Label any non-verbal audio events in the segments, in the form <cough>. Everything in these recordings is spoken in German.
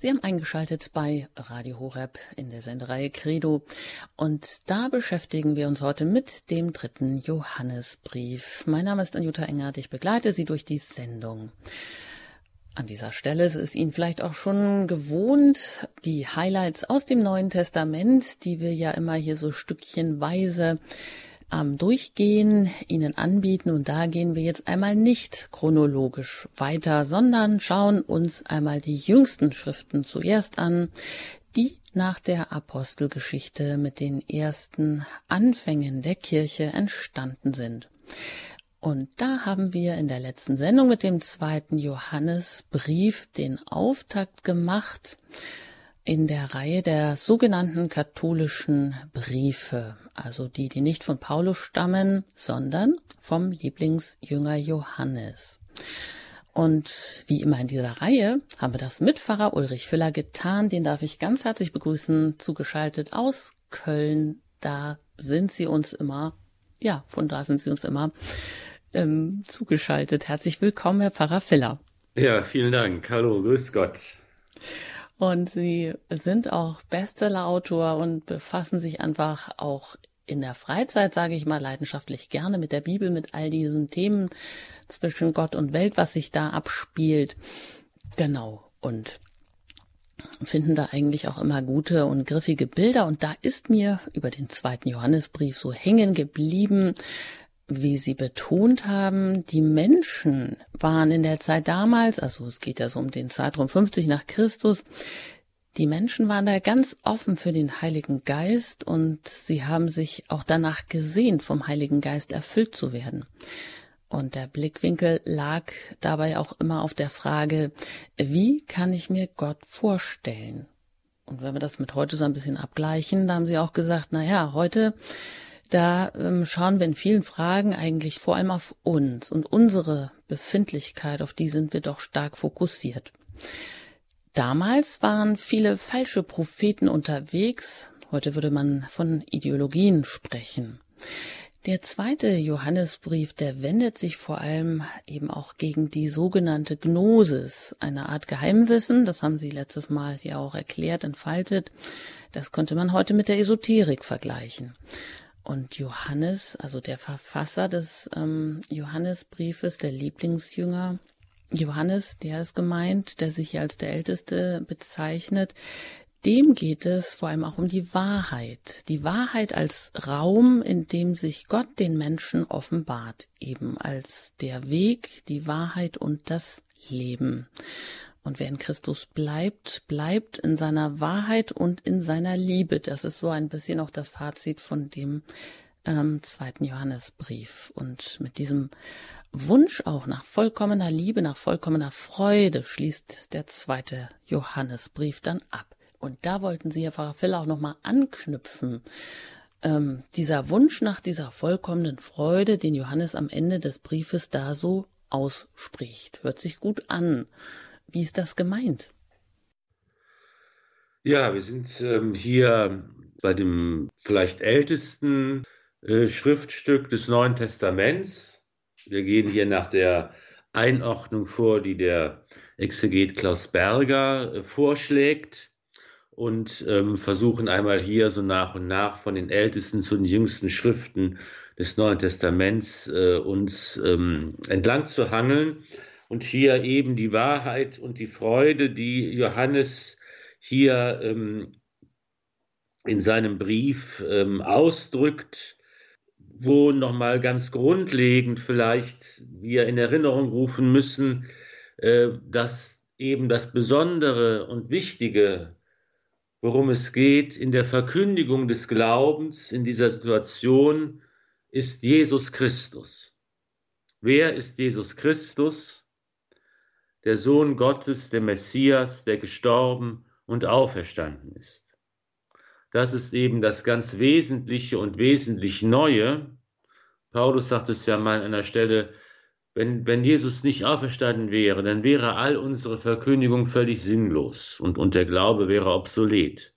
Sie haben eingeschaltet bei Radio Horeb in der Sendereihe Credo und da beschäftigen wir uns heute mit dem dritten Johannesbrief. Mein Name ist Anjuta Engert, ich begleite Sie durch die Sendung. An dieser Stelle ist es Ihnen vielleicht auch schon gewohnt, die Highlights aus dem Neuen Testament, die wir ja immer hier so stückchenweise am Durchgehen Ihnen anbieten. Und da gehen wir jetzt einmal nicht chronologisch weiter, sondern schauen uns einmal die jüngsten Schriften zuerst an, die nach der Apostelgeschichte mit den ersten Anfängen der Kirche entstanden sind. Und da haben wir in der letzten Sendung mit dem zweiten Johannesbrief den Auftakt gemacht in der Reihe der sogenannten katholischen Briefe, also die, die nicht von Paulus stammen, sondern vom Lieblingsjünger Johannes. Und wie immer in dieser Reihe haben wir das mit Pfarrer Ulrich Füller getan. Den darf ich ganz herzlich begrüßen, zugeschaltet aus Köln. Da sind Sie uns immer, ja, von da sind Sie uns immer ähm, zugeschaltet. Herzlich willkommen, Herr Pfarrer Filler. Ja, vielen Dank. Hallo, grüß Gott. Und sie sind auch Bestsellerautor und befassen sich einfach auch in der Freizeit, sage ich mal, leidenschaftlich gerne mit der Bibel, mit all diesen Themen zwischen Gott und Welt, was sich da abspielt. Genau. Und finden da eigentlich auch immer gute und griffige Bilder. Und da ist mir über den zweiten Johannesbrief so hängen geblieben, wie Sie betont haben, die Menschen waren in der Zeit damals, also es geht ja so um den Zeitraum 50 nach Christus, die Menschen waren da ganz offen für den Heiligen Geist und sie haben sich auch danach gesehnt, vom Heiligen Geist erfüllt zu werden. Und der Blickwinkel lag dabei auch immer auf der Frage, wie kann ich mir Gott vorstellen? Und wenn wir das mit heute so ein bisschen abgleichen, da haben sie auch gesagt, na ja, heute da ähm, schauen wir in vielen Fragen eigentlich vor allem auf uns und unsere Befindlichkeit, auf die sind wir doch stark fokussiert. Damals waren viele falsche Propheten unterwegs, heute würde man von Ideologien sprechen. Der zweite Johannesbrief, der wendet sich vor allem eben auch gegen die sogenannte Gnosis, eine Art Geheimwissen, das haben Sie letztes Mal ja auch erklärt, entfaltet. Das könnte man heute mit der Esoterik vergleichen. Und Johannes, also der Verfasser des ähm, Johannesbriefes, der Lieblingsjünger, Johannes, der ist gemeint, der sich als der Älteste bezeichnet, dem geht es vor allem auch um die Wahrheit. Die Wahrheit als Raum, in dem sich Gott den Menschen offenbart, eben als der Weg, die Wahrheit und das Leben. Und wer in Christus bleibt, bleibt in seiner Wahrheit und in seiner Liebe. Das ist so ein bisschen auch das Fazit von dem ähm, zweiten Johannesbrief. Und mit diesem Wunsch auch nach vollkommener Liebe, nach vollkommener Freude schließt der zweite Johannesbrief dann ab. Und da wollten Sie, Herr Pfarrer Filler, auch nochmal anknüpfen. Ähm, dieser Wunsch nach dieser vollkommenen Freude, den Johannes am Ende des Briefes da so ausspricht. Hört sich gut an. Wie ist das gemeint? Ja, wir sind ähm, hier bei dem vielleicht ältesten äh, Schriftstück des Neuen Testaments. Wir gehen hier nach der Einordnung vor, die der Exeget Klaus Berger äh, vorschlägt und ähm, versuchen einmal hier so nach und nach von den ältesten zu den jüngsten Schriften des Neuen Testaments äh, uns ähm, entlang zu hangeln und hier eben die Wahrheit und die Freude, die Johannes hier ähm, in seinem Brief ähm, ausdrückt, wo nochmal ganz grundlegend vielleicht wir in Erinnerung rufen müssen, äh, dass eben das Besondere und Wichtige, worum es geht in der Verkündigung des Glaubens in dieser Situation, ist Jesus Christus. Wer ist Jesus Christus? Der Sohn Gottes, der Messias, der gestorben und auferstanden ist. Das ist eben das ganz Wesentliche und wesentlich Neue. Paulus sagt es ja mal an einer Stelle, wenn, wenn Jesus nicht auferstanden wäre, dann wäre all unsere Verkündigung völlig sinnlos und, und der Glaube wäre obsolet.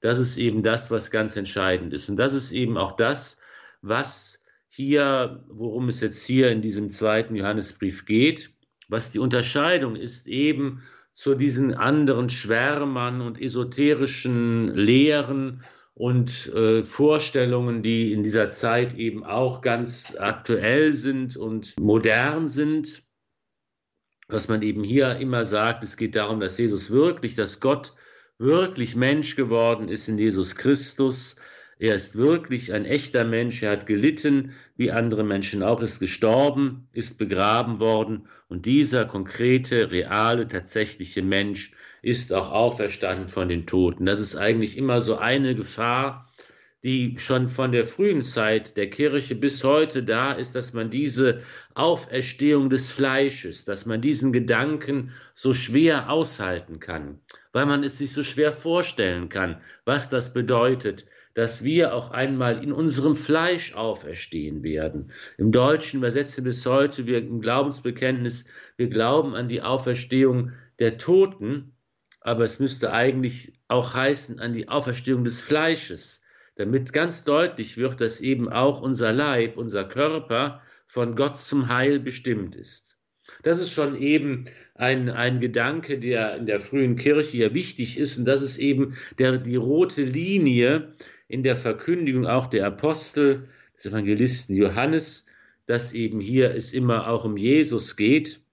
Das ist eben das, was ganz entscheidend ist. Und das ist eben auch das, was hier, worum es jetzt hier in diesem zweiten Johannesbrief geht was die Unterscheidung ist eben zu diesen anderen Schwärmern und esoterischen Lehren und äh, Vorstellungen, die in dieser Zeit eben auch ganz aktuell sind und modern sind. Was man eben hier immer sagt, es geht darum, dass Jesus wirklich, dass Gott wirklich Mensch geworden ist in Jesus Christus, er ist wirklich ein echter Mensch. Er hat gelitten, wie andere Menschen auch, ist gestorben, ist begraben worden. Und dieser konkrete, reale, tatsächliche Mensch ist auch auferstanden von den Toten. Das ist eigentlich immer so eine Gefahr, die schon von der frühen Zeit der Kirche bis heute da ist, dass man diese Auferstehung des Fleisches, dass man diesen Gedanken so schwer aushalten kann, weil man es sich so schwer vorstellen kann, was das bedeutet, dass wir auch einmal in unserem Fleisch auferstehen werden. Im Deutschen übersetzen bis heute wir im Glaubensbekenntnis, wir glauben an die Auferstehung der Toten, aber es müsste eigentlich auch heißen an die Auferstehung des Fleisches, damit ganz deutlich wird, dass eben auch unser Leib, unser Körper von Gott zum Heil bestimmt ist. Das ist schon eben ein, ein Gedanke, der in der frühen Kirche ja wichtig ist, und das ist eben der, die rote Linie, in der Verkündigung auch der Apostel, des Evangelisten Johannes, dass eben hier es immer auch um Jesus geht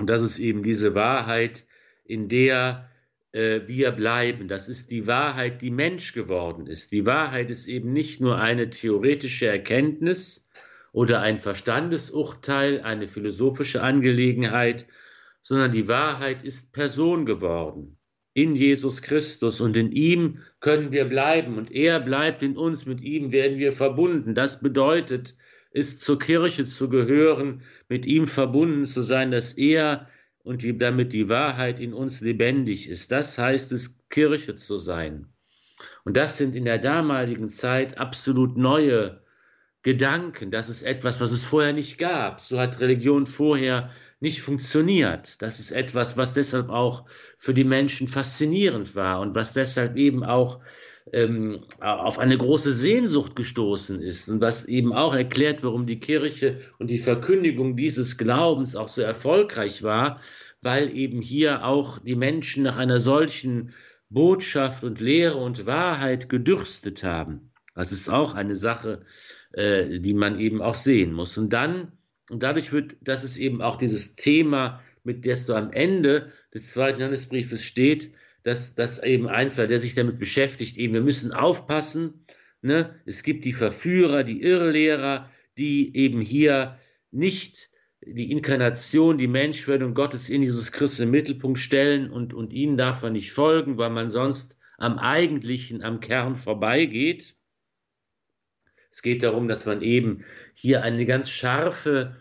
und das ist eben diese Wahrheit, in der äh, wir bleiben. Das ist die Wahrheit, die Mensch geworden ist. Die Wahrheit ist eben nicht nur eine theoretische Erkenntnis oder ein Verstandesurteil, eine philosophische Angelegenheit, sondern die Wahrheit ist Person geworden in Jesus Christus und in ihm können wir bleiben und er bleibt in uns, mit ihm werden wir verbunden. Das bedeutet, ist zur Kirche zu gehören, mit ihm verbunden zu sein, dass er und damit die Wahrheit in uns lebendig ist. Das heißt es, Kirche zu sein. Und das sind in der damaligen Zeit absolut neue Gedanken. Das ist etwas, was es vorher nicht gab. So hat Religion vorher nicht funktioniert. Das ist etwas, was deshalb auch für die Menschen faszinierend war und was deshalb eben auch ähm, auf eine große Sehnsucht gestoßen ist und was eben auch erklärt, warum die Kirche und die Verkündigung dieses Glaubens auch so erfolgreich war, weil eben hier auch die Menschen nach einer solchen Botschaft und Lehre und Wahrheit gedürstet haben. Das ist auch eine Sache, äh, die man eben auch sehen muss. Und dann und dadurch wird, das ist eben auch dieses Thema, mit der so am Ende des zweiten Johannesbriefes steht, dass das eben einfach, der sich damit beschäftigt, eben, wir müssen aufpassen, ne? Es gibt die Verführer, die Irrlehrer, die eben hier nicht die Inkarnation, die Menschwerdung Gottes in Jesus Christus im Mittelpunkt stellen und, und ihnen darf man nicht folgen, weil man sonst am Eigentlichen, am Kern vorbeigeht. Es geht darum, dass man eben hier eine ganz scharfe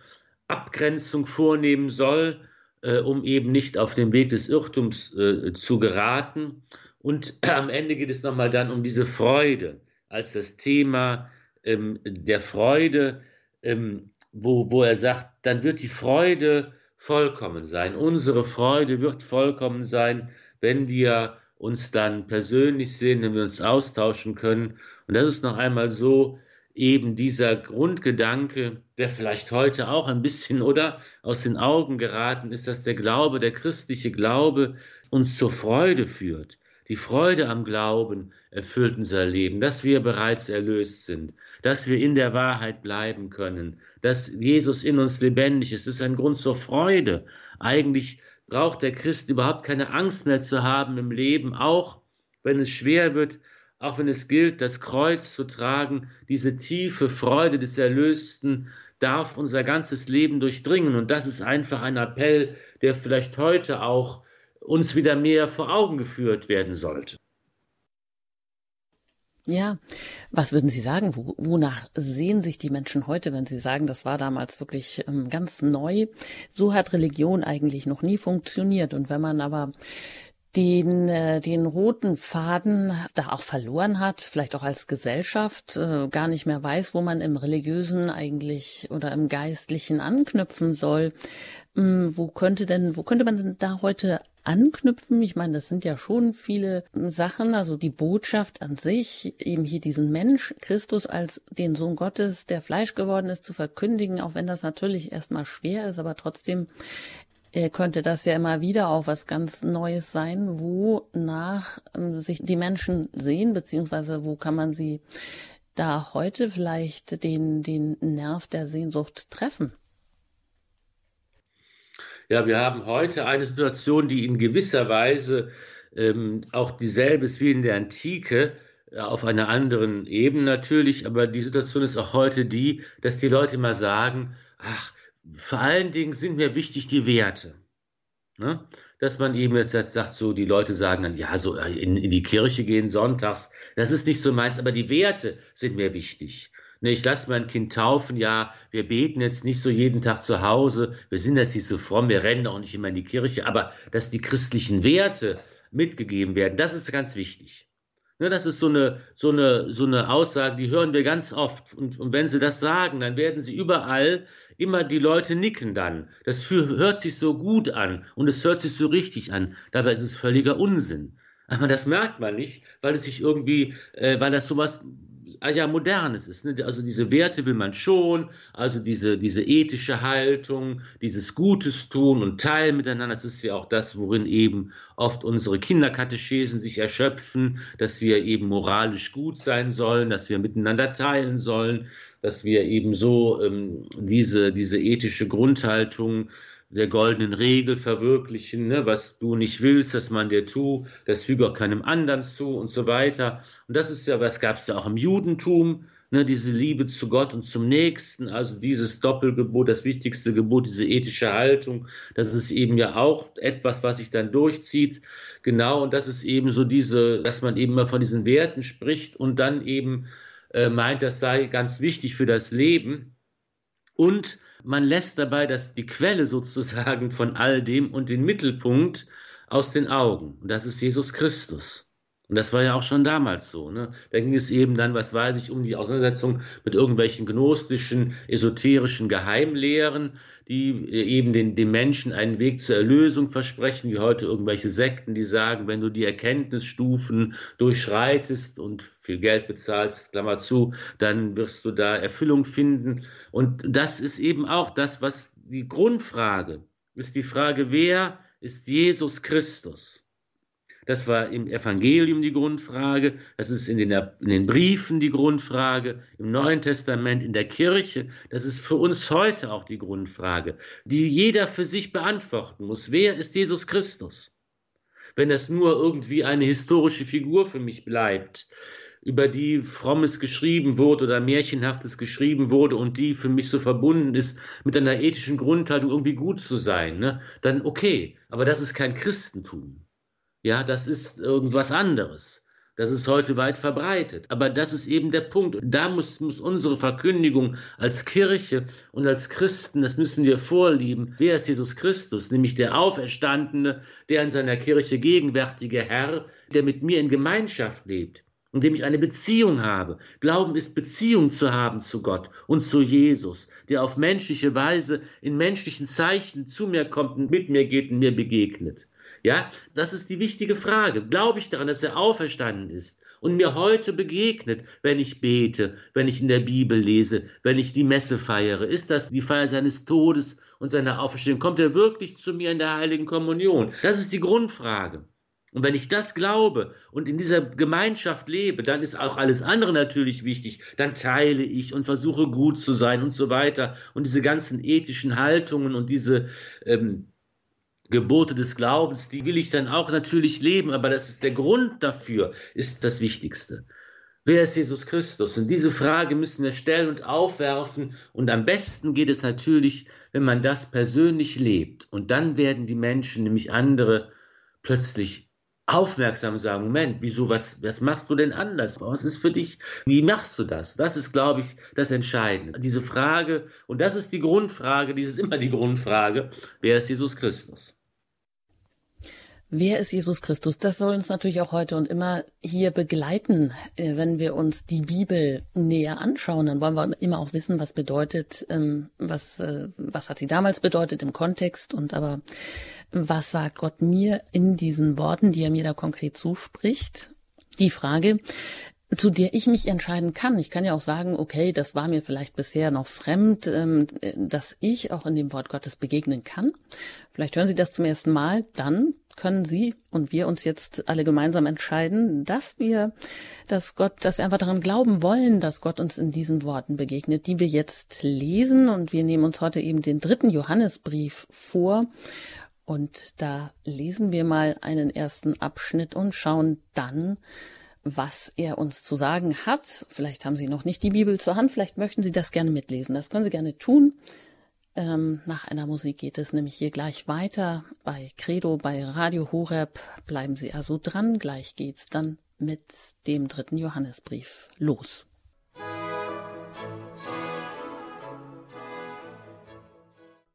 Abgrenzung vornehmen soll, äh, um eben nicht auf den Weg des Irrtums äh, zu geraten. Und <clears throat> am Ende geht es nochmal dann um diese Freude als das Thema ähm, der Freude, ähm, wo, wo er sagt, dann wird die Freude vollkommen sein. Unsere Freude wird vollkommen sein, wenn wir uns dann persönlich sehen, wenn wir uns austauschen können. Und das ist noch einmal so, eben dieser Grundgedanke, der vielleicht heute auch ein bisschen oder aus den Augen geraten ist, dass der Glaube, der christliche Glaube uns zur Freude führt. Die Freude am Glauben erfüllt unser Leben, dass wir bereits erlöst sind, dass wir in der Wahrheit bleiben können, dass Jesus in uns lebendig ist. Das ist ein Grund zur Freude. Eigentlich braucht der Christ überhaupt keine Angst mehr zu haben im Leben, auch wenn es schwer wird, auch wenn es gilt, das Kreuz zu tragen, diese tiefe Freude des Erlösten darf unser ganzes Leben durchdringen. Und das ist einfach ein Appell, der vielleicht heute auch uns wieder mehr vor Augen geführt werden sollte. Ja, was würden Sie sagen? Wo, wonach sehen sich die Menschen heute, wenn Sie sagen, das war damals wirklich ähm, ganz neu? So hat Religion eigentlich noch nie funktioniert. Und wenn man aber den, äh, den roten Faden da auch verloren hat, vielleicht auch als Gesellschaft, äh, gar nicht mehr weiß, wo man im religiösen eigentlich oder im geistlichen anknüpfen soll. Ähm, wo könnte denn, wo könnte man denn da heute anknüpfen? Ich meine, das sind ja schon viele Sachen, also die Botschaft an sich, eben hier diesen Mensch, Christus als den Sohn Gottes, der Fleisch geworden ist, zu verkündigen, auch wenn das natürlich erstmal schwer ist, aber trotzdem könnte das ja immer wieder auch was ganz Neues sein, wo nach ähm, sich die Menschen sehen, beziehungsweise wo kann man sie da heute vielleicht den, den Nerv der Sehnsucht treffen? Ja, wir haben heute eine Situation, die in gewisser Weise ähm, auch dieselbe ist wie in der Antike, äh, auf einer anderen Ebene natürlich, aber die Situation ist auch heute die, dass die Leute immer sagen, ach, vor allen Dingen sind mir wichtig die Werte. Ne? Dass man eben jetzt sagt, so die Leute sagen dann, ja, so äh, in, in die Kirche gehen sonntags, das ist nicht so meins, aber die Werte sind mir wichtig. Ne, ich lasse mein Kind taufen, ja, wir beten jetzt nicht so jeden Tag zu Hause, wir sind jetzt nicht so fromm, wir rennen auch nicht immer in die Kirche, aber dass die christlichen Werte mitgegeben werden, das ist ganz wichtig. Ne, das ist so eine, so, eine, so eine Aussage, die hören wir ganz oft. Und, und wenn sie das sagen, dann werden sie überall immer die Leute nicken dann. Das hört sich so gut an und es hört sich so richtig an. Dabei ist es völliger Unsinn. Aber das merkt man nicht, weil es sich irgendwie, äh, weil das sowas ja modernes ist. Ne? Also diese Werte will man schon, also diese, diese ethische Haltung, dieses Gutes tun und teilen miteinander, das ist ja auch das, worin eben oft unsere Kinderkatechesen sich erschöpfen, dass wir eben moralisch gut sein sollen, dass wir miteinander teilen sollen, dass wir eben so ähm, diese, diese ethische Grundhaltung der goldenen Regel verwirklichen, ne? was du nicht willst, dass man dir tu, das füge auch keinem anderen zu und so weiter. Und das ist ja, was gab es ja auch im Judentum, ne? diese Liebe zu Gott und zum Nächsten, also dieses Doppelgebot, das wichtigste Gebot, diese ethische Haltung, das ist eben ja auch etwas, was sich dann durchzieht. Genau, und das ist eben so diese, dass man eben mal von diesen Werten spricht und dann eben äh, meint, das sei ganz wichtig für das Leben. Und man lässt dabei das, die Quelle sozusagen von all dem und den Mittelpunkt aus den Augen. Und das ist Jesus Christus. Und das war ja auch schon damals so. Ne? Da ging es eben dann, was weiß ich, um die Auseinandersetzung mit irgendwelchen gnostischen, esoterischen Geheimlehren, die eben den, den Menschen einen Weg zur Erlösung versprechen, wie heute irgendwelche Sekten, die sagen, wenn du die Erkenntnisstufen durchschreitest und viel Geld bezahlst, Klammer zu, dann wirst du da Erfüllung finden. Und das ist eben auch das, was die Grundfrage ist, die Frage, wer ist Jesus Christus? Das war im Evangelium die Grundfrage, das ist in den, in den, Briefen die Grundfrage, im Neuen Testament, in der Kirche. Das ist für uns heute auch die Grundfrage, die jeder für sich beantworten muss. Wer ist Jesus Christus? Wenn das nur irgendwie eine historische Figur für mich bleibt, über die Frommes geschrieben wurde oder Märchenhaftes geschrieben wurde und die für mich so verbunden ist mit einer ethischen Grundhaltung, irgendwie gut zu sein, ne? dann okay. Aber das ist kein Christentum. Ja, das ist irgendwas anderes. Das ist heute weit verbreitet. Aber das ist eben der Punkt. Da muss, muss unsere Verkündigung als Kirche und als Christen, das müssen wir vorlieben. Wer ist Jesus Christus? Nämlich der Auferstandene, der in seiner Kirche gegenwärtige Herr, der mit mir in Gemeinschaft lebt und dem ich eine Beziehung habe. Glauben ist Beziehung zu haben zu Gott und zu Jesus, der auf menschliche Weise in menschlichen Zeichen zu mir kommt und mit mir geht und mir begegnet. Ja, das ist die wichtige Frage. Glaube ich daran, dass er auferstanden ist und mir heute begegnet, wenn ich bete, wenn ich in der Bibel lese, wenn ich die Messe feiere? Ist das die Feier seines Todes und seiner Auferstehung? Kommt er wirklich zu mir in der heiligen Kommunion? Das ist die Grundfrage. Und wenn ich das glaube und in dieser Gemeinschaft lebe, dann ist auch alles andere natürlich wichtig. Dann teile ich und versuche gut zu sein und so weiter. Und diese ganzen ethischen Haltungen und diese ähm, Gebote des Glaubens, die will ich dann auch natürlich leben, aber das ist der Grund dafür, ist das Wichtigste. Wer ist Jesus Christus? Und diese Frage müssen wir stellen und aufwerfen. Und am besten geht es natürlich, wenn man das persönlich lebt. Und dann werden die Menschen, nämlich andere, plötzlich aufmerksam sagen, Moment, wieso, was, was machst du denn anders? Was ist für dich? Wie machst du das? Das ist, glaube ich, das Entscheidende. Diese Frage, und das ist die Grundfrage, dies ist immer die Grundfrage, wer ist Jesus Christus? Wer ist Jesus Christus? Das soll uns natürlich auch heute und immer hier begleiten, äh, wenn wir uns die Bibel näher anschauen. Dann wollen wir immer auch wissen, was bedeutet, ähm, was, äh, was hat sie damals bedeutet im Kontext und aber was sagt Gott mir in diesen Worten, die er mir da konkret zuspricht? Die Frage, zu der ich mich entscheiden kann. Ich kann ja auch sagen, okay, das war mir vielleicht bisher noch fremd, ähm, dass ich auch in dem Wort Gottes begegnen kann. Vielleicht hören Sie das zum ersten Mal. Dann können Sie und wir uns jetzt alle gemeinsam entscheiden, dass wir, dass Gott, dass wir einfach daran glauben wollen, dass Gott uns in diesen Worten begegnet, die wir jetzt lesen. Und wir nehmen uns heute eben den dritten Johannesbrief vor. Und da lesen wir mal einen ersten Abschnitt und schauen dann, was er uns zu sagen hat. Vielleicht haben Sie noch nicht die Bibel zur Hand, vielleicht möchten Sie das gerne mitlesen. Das können Sie gerne tun. Ähm, nach einer Musik geht es nämlich hier gleich weiter bei Credo, bei Radio Horeb. Bleiben Sie also dran. Gleich geht's dann mit dem dritten Johannesbrief los.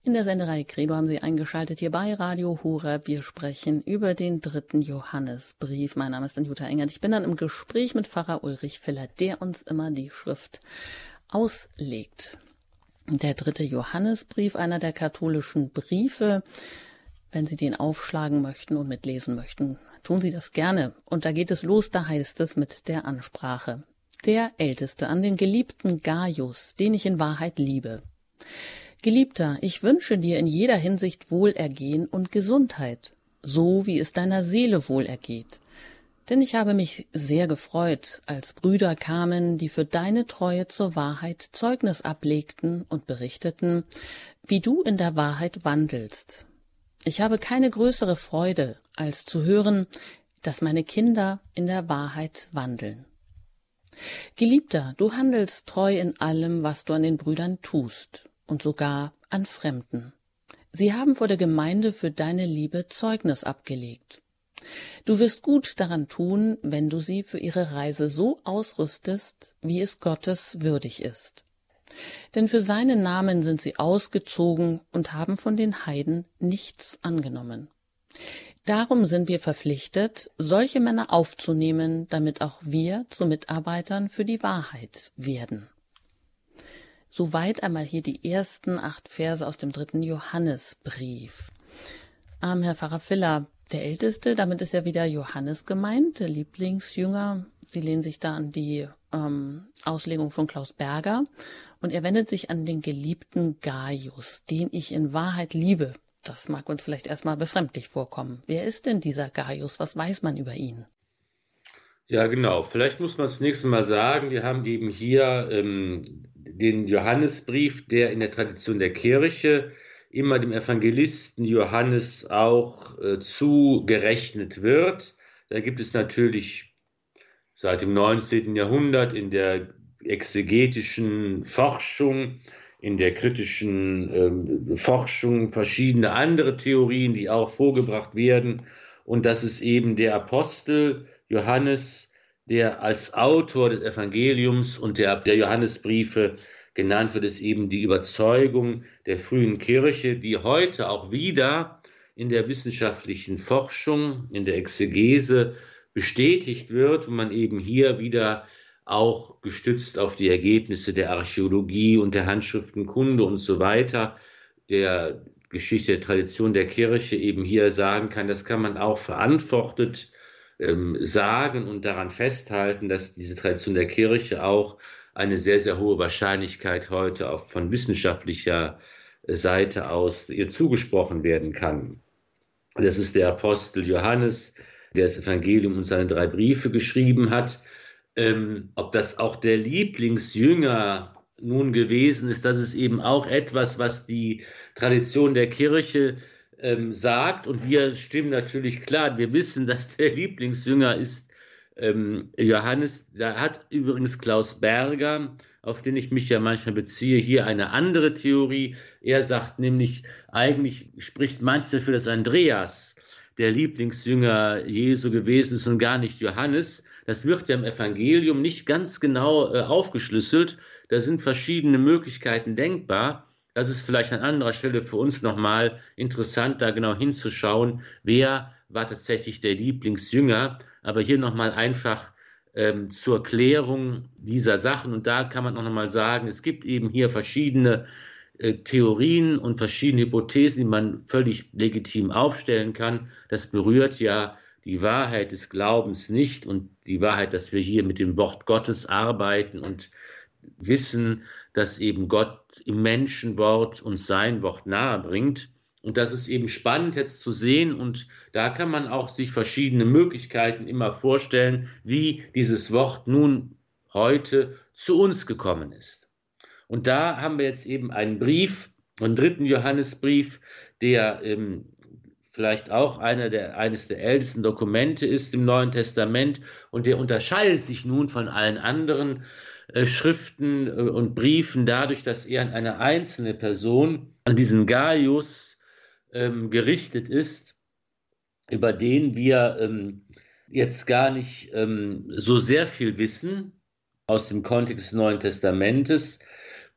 In der Senderei Credo haben Sie eingeschaltet hier bei Radio Horeb. Wir sprechen über den dritten Johannesbrief. Mein Name ist Jutta Engert. Ich bin dann im Gespräch mit Pfarrer Ulrich Filler, der uns immer die Schrift auslegt. Der dritte Johannesbrief, einer der katholischen Briefe. Wenn Sie den aufschlagen möchten und mitlesen möchten, tun Sie das gerne. Und da geht es los, da heißt es mit der Ansprache. Der Älteste an den geliebten Gaius, den ich in Wahrheit liebe. Geliebter, ich wünsche dir in jeder Hinsicht Wohlergehen und Gesundheit, so wie es deiner Seele wohlergeht. Denn ich habe mich sehr gefreut, als Brüder kamen, die für deine Treue zur Wahrheit Zeugnis ablegten und berichteten, wie du in der Wahrheit wandelst. Ich habe keine größere Freude, als zu hören, dass meine Kinder in der Wahrheit wandeln. Geliebter, du handelst treu in allem, was du an den Brüdern tust und sogar an Fremden. Sie haben vor der Gemeinde für deine Liebe Zeugnis abgelegt. Du wirst gut daran tun, wenn du sie für ihre Reise so ausrüstest, wie es Gottes würdig ist. Denn für seinen Namen sind sie ausgezogen und haben von den Heiden nichts angenommen. Darum sind wir verpflichtet, solche Männer aufzunehmen, damit auch wir zu Mitarbeitern für die Wahrheit werden. Soweit einmal hier die ersten acht Verse aus dem dritten Johannesbrief. Ähm, Herr Pfarrer Filler, der Älteste, damit ist ja wieder Johannes gemeint, der Lieblingsjünger. Sie lehnen sich da an die ähm, Auslegung von Klaus Berger und er wendet sich an den geliebten Gaius, den ich in Wahrheit liebe. Das mag uns vielleicht erstmal befremdlich vorkommen. Wer ist denn dieser Gaius? Was weiß man über ihn? Ja, genau. Vielleicht muss man zunächst mal sagen, wir haben eben hier ähm, den Johannesbrief, der in der Tradition der Kirche immer dem Evangelisten Johannes auch äh, zugerechnet wird. Da gibt es natürlich seit dem 19. Jahrhundert in der exegetischen Forschung, in der kritischen ähm, Forschung verschiedene andere Theorien, die auch vorgebracht werden. Und das ist eben der Apostel Johannes, der als Autor des Evangeliums und der, der Johannesbriefe genannt wird, ist eben die Überzeugung der frühen Kirche, die heute auch wieder in der wissenschaftlichen Forschung, in der Exegese bestätigt wird, wo man eben hier wieder auch gestützt auf die Ergebnisse der Archäologie und der Handschriftenkunde und so weiter, der Geschichte der Tradition der Kirche eben hier sagen kann, das kann man auch verantwortet ähm, sagen und daran festhalten, dass diese Tradition der Kirche auch eine sehr, sehr hohe Wahrscheinlichkeit heute auch von wissenschaftlicher Seite aus ihr zugesprochen werden kann. Das ist der Apostel Johannes, der das Evangelium und seine drei Briefe geschrieben hat. Ähm, ob das auch der Lieblingsjünger nun gewesen ist, das ist eben auch etwas, was die Tradition der Kirche ähm, sagt. Und wir stimmen natürlich klar, wir wissen, dass der Lieblingsjünger ist ähm, Johannes. Da hat übrigens Klaus Berger, auf den ich mich ja manchmal beziehe, hier eine andere Theorie. Er sagt nämlich, eigentlich spricht manches dafür, dass Andreas der Lieblingsjünger Jesu gewesen ist und gar nicht Johannes. Das wird ja im Evangelium nicht ganz genau äh, aufgeschlüsselt. Da sind verschiedene Möglichkeiten denkbar. Das ist vielleicht an anderer Stelle für uns nochmal interessant, da genau hinzuschauen, wer war tatsächlich der Lieblingsjünger. Aber hier nochmal einfach ähm, zur Klärung dieser Sachen. Und da kann man auch nochmal sagen, es gibt eben hier verschiedene äh, Theorien und verschiedene Hypothesen, die man völlig legitim aufstellen kann. Das berührt ja die Wahrheit des Glaubens nicht und die Wahrheit, dass wir hier mit dem Wort Gottes arbeiten und wissen, dass eben Gott im Menschenwort uns sein Wort nahe bringt. Und das ist eben spannend jetzt zu sehen und da kann man auch sich verschiedene Möglichkeiten immer vorstellen, wie dieses Wort nun heute zu uns gekommen ist. Und da haben wir jetzt eben einen Brief, einen dritten Johannesbrief, der ähm, vielleicht auch einer der, eines der ältesten Dokumente ist im Neuen Testament und der unterscheidet sich nun von allen anderen Schriften äh, und Briefen dadurch, dass er an eine einzelne Person, an diesen Gaius, ähm, gerichtet ist, über den wir ähm, jetzt gar nicht ähm, so sehr viel wissen aus dem Kontext des Neuen Testamentes.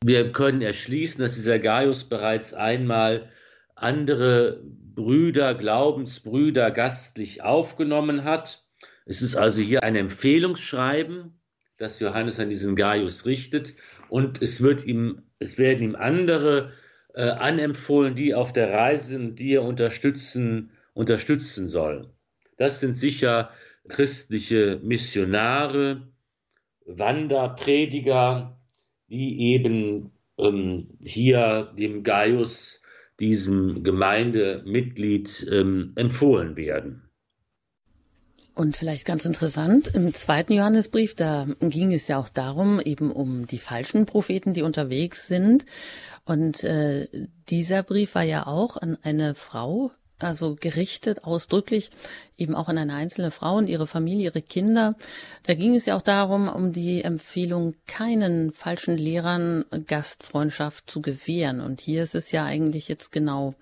Wir können erschließen, dass dieser Gaius bereits einmal andere Brüder, Glaubensbrüder gastlich aufgenommen hat. Es ist also hier ein Empfehlungsschreiben, das Johannes an diesen Gaius richtet und es wird ihm, es werden ihm andere äh, anempfohlen, die auf der Reise die er unterstützen, unterstützen soll. Das sind sicher christliche Missionare, Wanderprediger, die eben ähm, hier dem Gaius, diesem Gemeindemitglied, ähm, empfohlen werden. Und vielleicht ganz interessant, im zweiten Johannesbrief, da ging es ja auch darum, eben um die falschen Propheten, die unterwegs sind. Und äh, dieser Brief war ja auch an eine Frau, also gerichtet ausdrücklich eben auch an eine einzelne Frau und ihre Familie, ihre Kinder. Da ging es ja auch darum, um die Empfehlung, keinen falschen Lehrern Gastfreundschaft zu gewähren. Und hier ist es ja eigentlich jetzt genau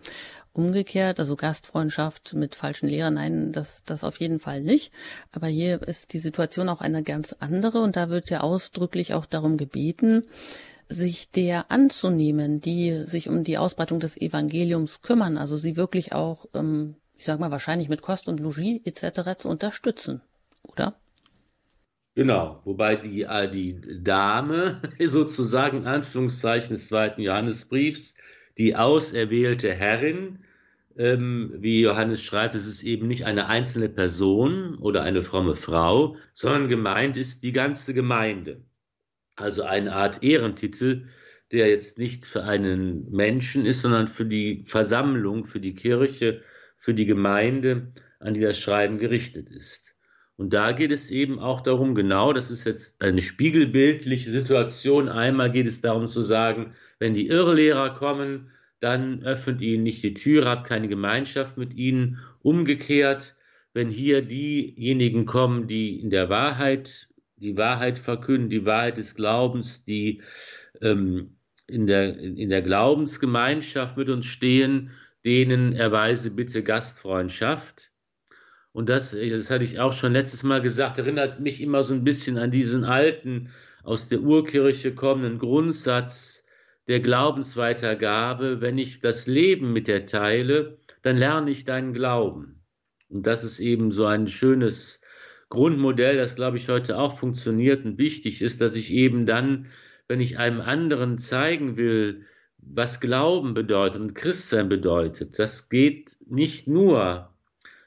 umgekehrt, also Gastfreundschaft mit falschen Lehrern, nein, das, das auf jeden Fall nicht. Aber hier ist die Situation auch eine ganz andere und da wird ja ausdrücklich auch darum gebeten, sich der anzunehmen, die sich um die Ausbreitung des Evangeliums kümmern, also sie wirklich auch, ähm, ich sag mal, wahrscheinlich mit Kost und Logis etc. zu unterstützen, oder? Genau, wobei die, äh, die Dame <laughs> sozusagen Anführungszeichen des zweiten Johannesbriefs, die auserwählte Herrin, ähm, wie Johannes schreibt, es ist eben nicht eine einzelne Person oder eine fromme Frau, sondern gemeint ist die ganze Gemeinde also eine Art Ehrentitel, der jetzt nicht für einen Menschen ist, sondern für die Versammlung, für die Kirche, für die Gemeinde, an die das Schreiben gerichtet ist. Und da geht es eben auch darum, genau, das ist jetzt eine spiegelbildliche Situation. Einmal geht es darum zu sagen, wenn die Irrlehrer kommen, dann öffnet ihnen nicht die Tür, habt keine Gemeinschaft mit ihnen. Umgekehrt, wenn hier diejenigen kommen, die in der Wahrheit die Wahrheit verkünden, die Wahrheit des Glaubens, die ähm, in, der, in der Glaubensgemeinschaft mit uns stehen, denen erweise bitte Gastfreundschaft. Und das, das hatte ich auch schon letztes Mal gesagt, erinnert mich immer so ein bisschen an diesen alten, aus der Urkirche kommenden Grundsatz der Glaubensweitergabe. Wenn ich das Leben mit dir teile, dann lerne ich deinen Glauben. Und das ist eben so ein schönes Grundmodell, das glaube ich heute auch funktioniert und wichtig ist, dass ich eben dann, wenn ich einem anderen zeigen will, was Glauben bedeutet und Christsein bedeutet, das geht nicht nur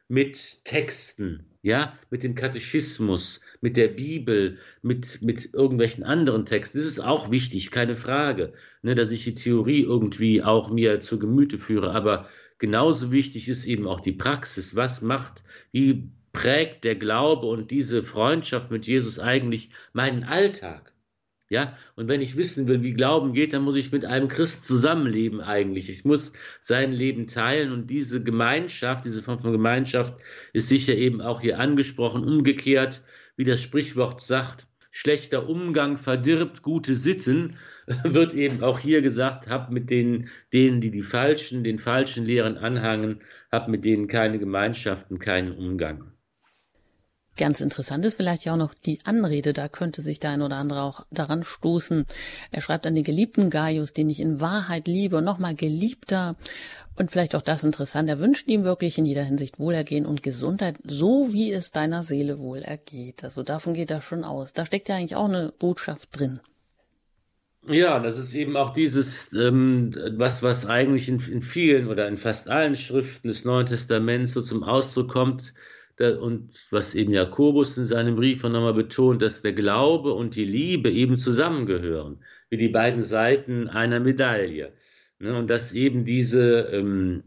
mit Texten, ja, mit dem Katechismus, mit der Bibel, mit, mit irgendwelchen anderen Texten. Das ist auch wichtig, keine Frage, ne, dass ich die Theorie irgendwie auch mir zu Gemüte führe. Aber genauso wichtig ist eben auch die Praxis. Was macht, wie prägt der Glaube und diese Freundschaft mit Jesus eigentlich meinen Alltag? Ja, und wenn ich wissen will, wie Glauben geht, dann muss ich mit einem Christ zusammenleben eigentlich. Ich muss sein Leben teilen und diese Gemeinschaft, diese Form von Gemeinschaft ist sicher eben auch hier angesprochen. Umgekehrt, wie das Sprichwort sagt, schlechter Umgang verdirbt gute Sitten, <laughs> wird eben auch hier gesagt, hab mit denen, denen, die die falschen, den falschen Lehren anhangen, hab mit denen keine Gemeinschaften, keinen Umgang. Ganz interessant ist vielleicht ja auch noch die Anrede, da könnte sich der ein oder andere auch daran stoßen. Er schreibt an den geliebten Gaius, den ich in Wahrheit liebe nochmal geliebter. Und vielleicht auch das interessant, er wünscht ihm wirklich in jeder Hinsicht Wohlergehen und Gesundheit, so wie es deiner Seele wohl ergeht. Also davon geht er schon aus. Da steckt ja eigentlich auch eine Botschaft drin. Ja, das ist eben auch dieses, ähm, was, was eigentlich in, in vielen oder in fast allen Schriften des Neuen Testaments so zum Ausdruck kommt, und was eben Jakobus in seinem Brief nochmal betont, dass der Glaube und die Liebe eben zusammengehören, wie die beiden Seiten einer Medaille. Ne, und dass eben diese, ähm,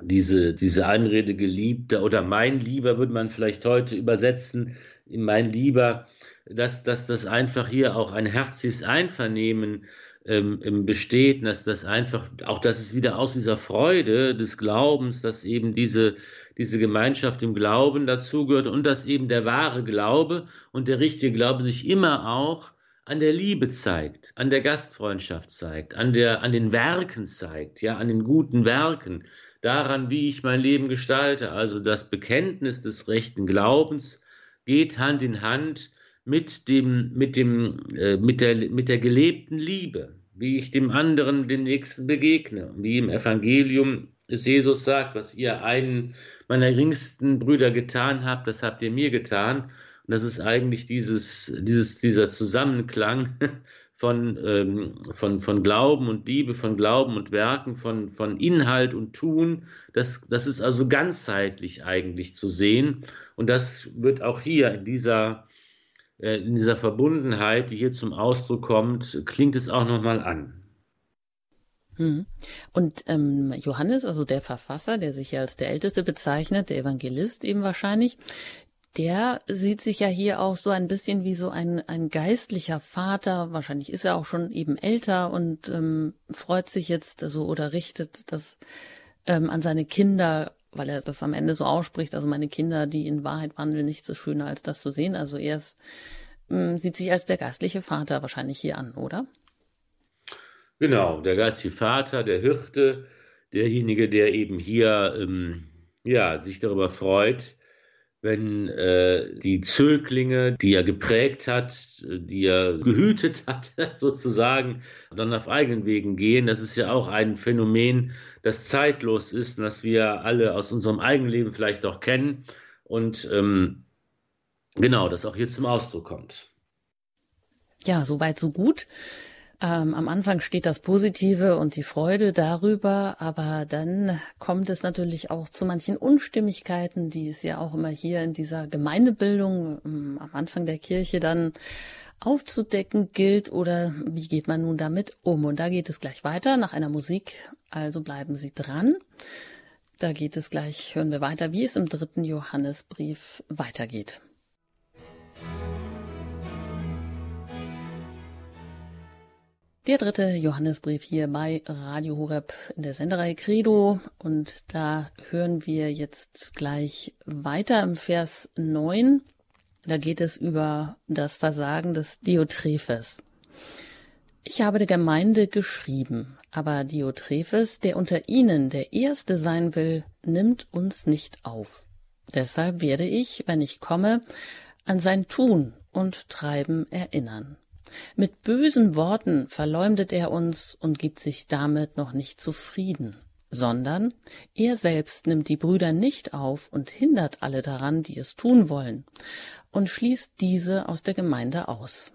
diese, diese Anrede Geliebter oder mein Lieber würde man vielleicht heute übersetzen, mein Lieber, dass, dass das einfach hier auch ein herzliches Einvernehmen ähm, besteht, dass das einfach, auch dass es wieder aus dieser Freude des Glaubens, dass eben diese, diese Gemeinschaft im Glauben dazugehört und dass eben der wahre Glaube und der richtige Glaube sich immer auch an der Liebe zeigt, an der Gastfreundschaft zeigt, an der, an den Werken zeigt, ja, an den guten Werken, daran, wie ich mein Leben gestalte. Also das Bekenntnis des rechten Glaubens geht Hand in Hand mit dem, mit dem, äh, mit der, mit der gelebten Liebe, wie ich dem anderen, dem Nächsten begegne, wie im Evangelium es Jesus sagt, was ihr einen meiner geringsten Brüder getan habt, das habt ihr mir getan. Und das ist eigentlich dieses, dieses, dieser Zusammenklang <laughs> von, ähm, von, von Glauben und Liebe, von Glauben und Werken, von, von Inhalt und Tun. Das, das ist also ganzheitlich eigentlich zu sehen. Und das wird auch hier in dieser, in dieser Verbundenheit, die hier zum Ausdruck kommt, klingt es auch nochmal an. Hm. Und ähm, Johannes, also der Verfasser, der sich ja als der Älteste bezeichnet, der Evangelist eben wahrscheinlich, der sieht sich ja hier auch so ein bisschen wie so ein, ein geistlicher Vater. Wahrscheinlich ist er auch schon eben älter und ähm, freut sich jetzt so oder richtet das ähm, an seine Kinder, weil er das am Ende so ausspricht. Also meine Kinder, die in Wahrheit wandeln, nicht so schöner als das zu sehen. Also er ist, ähm, sieht sich als der geistliche Vater wahrscheinlich hier an, oder? Genau, der geistige Vater, der Hirte, derjenige, der eben hier ähm, ja, sich darüber freut, wenn äh, die Zöglinge, die er geprägt hat, die er gehütet <laughs> hat, sozusagen, dann auf eigenen Wegen gehen. Das ist ja auch ein Phänomen, das zeitlos ist und das wir alle aus unserem eigenen Leben vielleicht auch kennen. Und ähm, genau, das auch hier zum Ausdruck kommt. Ja, soweit, so gut. Ähm, am Anfang steht das Positive und die Freude darüber, aber dann kommt es natürlich auch zu manchen Unstimmigkeiten, die es ja auch immer hier in dieser Gemeindebildung ähm, am Anfang der Kirche dann aufzudecken gilt oder wie geht man nun damit um? Und da geht es gleich weiter nach einer Musik, also bleiben Sie dran. Da geht es gleich, hören wir weiter, wie es im dritten Johannesbrief weitergeht. Der dritte Johannesbrief hier bei Radio Horeb in der Sendereihe Credo und da hören wir jetzt gleich weiter im Vers 9. Da geht es über das Versagen des Diotrephes. Ich habe der Gemeinde geschrieben, aber Diotrephes, der unter ihnen der Erste sein will, nimmt uns nicht auf. Deshalb werde ich, wenn ich komme, an sein Tun und Treiben erinnern. Mit bösen Worten verleumdet er uns und gibt sich damit noch nicht zufrieden, sondern er selbst nimmt die Brüder nicht auf und hindert alle daran, die es tun wollen, und schließt diese aus der Gemeinde aus.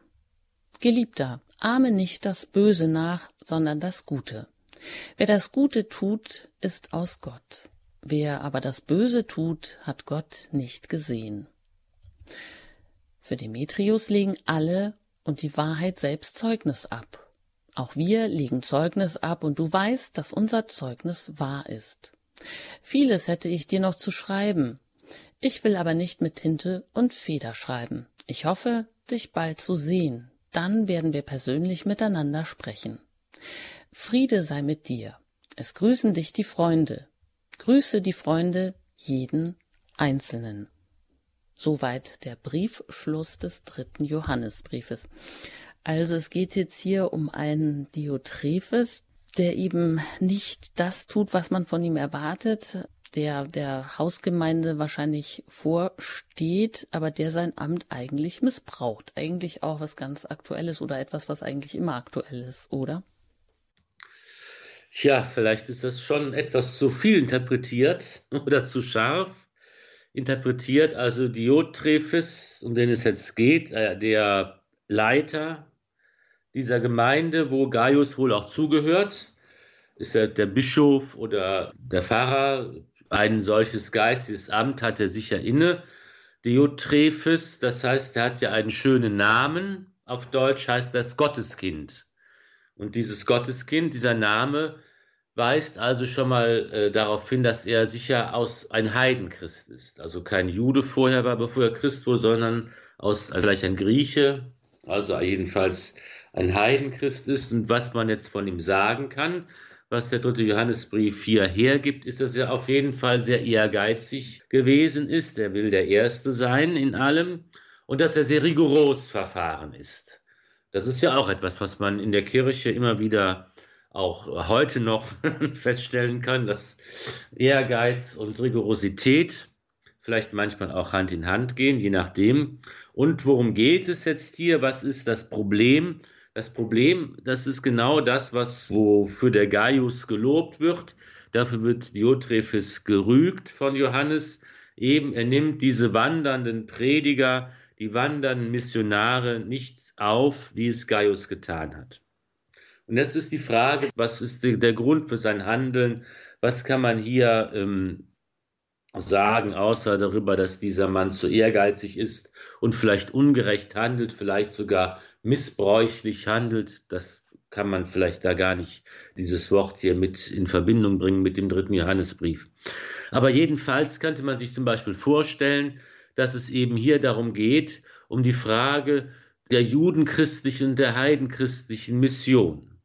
Geliebter, ahme nicht das Böse nach, sondern das Gute. Wer das Gute tut, ist aus Gott. Wer aber das Böse tut, hat Gott nicht gesehen. Für Demetrius legen alle und die Wahrheit selbst Zeugnis ab. Auch wir legen Zeugnis ab und du weißt, dass unser Zeugnis wahr ist. Vieles hätte ich dir noch zu schreiben. Ich will aber nicht mit Tinte und Feder schreiben. Ich hoffe, dich bald zu sehen. Dann werden wir persönlich miteinander sprechen. Friede sei mit dir. Es grüßen dich die Freunde. Grüße die Freunde jeden Einzelnen. Soweit der Briefschluss des dritten Johannesbriefes. Also es geht jetzt hier um einen Diotrephes, der eben nicht das tut, was man von ihm erwartet, der der Hausgemeinde wahrscheinlich vorsteht, aber der sein Amt eigentlich missbraucht. Eigentlich auch was ganz Aktuelles oder etwas, was eigentlich immer aktuell ist, oder? Tja, vielleicht ist das schon etwas zu viel interpretiert <laughs> oder zu scharf interpretiert, also Diotrephes, um den es jetzt geht, äh, der Leiter dieser Gemeinde, wo Gaius wohl auch zugehört, ist er der Bischof oder der Pfarrer, Ein solches geistiges Amt hat er sicher inne. Diotrephes, das heißt, er hat ja einen schönen Namen. Auf Deutsch heißt das Gotteskind. Und dieses Gotteskind, dieser Name, weist also schon mal äh, darauf hin, dass er sicher aus ein Heidenchrist ist. Also kein Jude vorher war, bevor er Christ wurde, sondern aus also vielleicht ein Grieche, also jedenfalls ein Heidenchrist ist. Und was man jetzt von ihm sagen kann, was der dritte Johannesbrief hier hergibt, ist, dass er auf jeden Fall sehr ehrgeizig gewesen ist. Er will der Erste sein in allem und dass er sehr rigoros verfahren ist. Das ist ja auch etwas, was man in der Kirche immer wieder auch heute noch <laughs> feststellen kann, dass Ehrgeiz und Rigorosität vielleicht manchmal auch Hand in Hand gehen, je nachdem. Und worum geht es jetzt hier? Was ist das Problem? Das Problem, das ist genau das, was wofür der Gaius gelobt wird. Dafür wird Diotrephes gerügt von Johannes. Eben, er nimmt diese wandernden Prediger, die wandernden Missionare nicht auf, wie es Gaius getan hat. Und jetzt ist die Frage, was ist der Grund für sein Handeln? Was kann man hier ähm, sagen, außer darüber, dass dieser Mann zu ehrgeizig ist und vielleicht ungerecht handelt, vielleicht sogar missbräuchlich handelt? Das kann man vielleicht da gar nicht dieses Wort hier mit in Verbindung bringen mit dem dritten Johannesbrief. Aber jedenfalls könnte man sich zum Beispiel vorstellen, dass es eben hier darum geht, um die Frage der judenchristlichen und der heidenchristlichen Mission.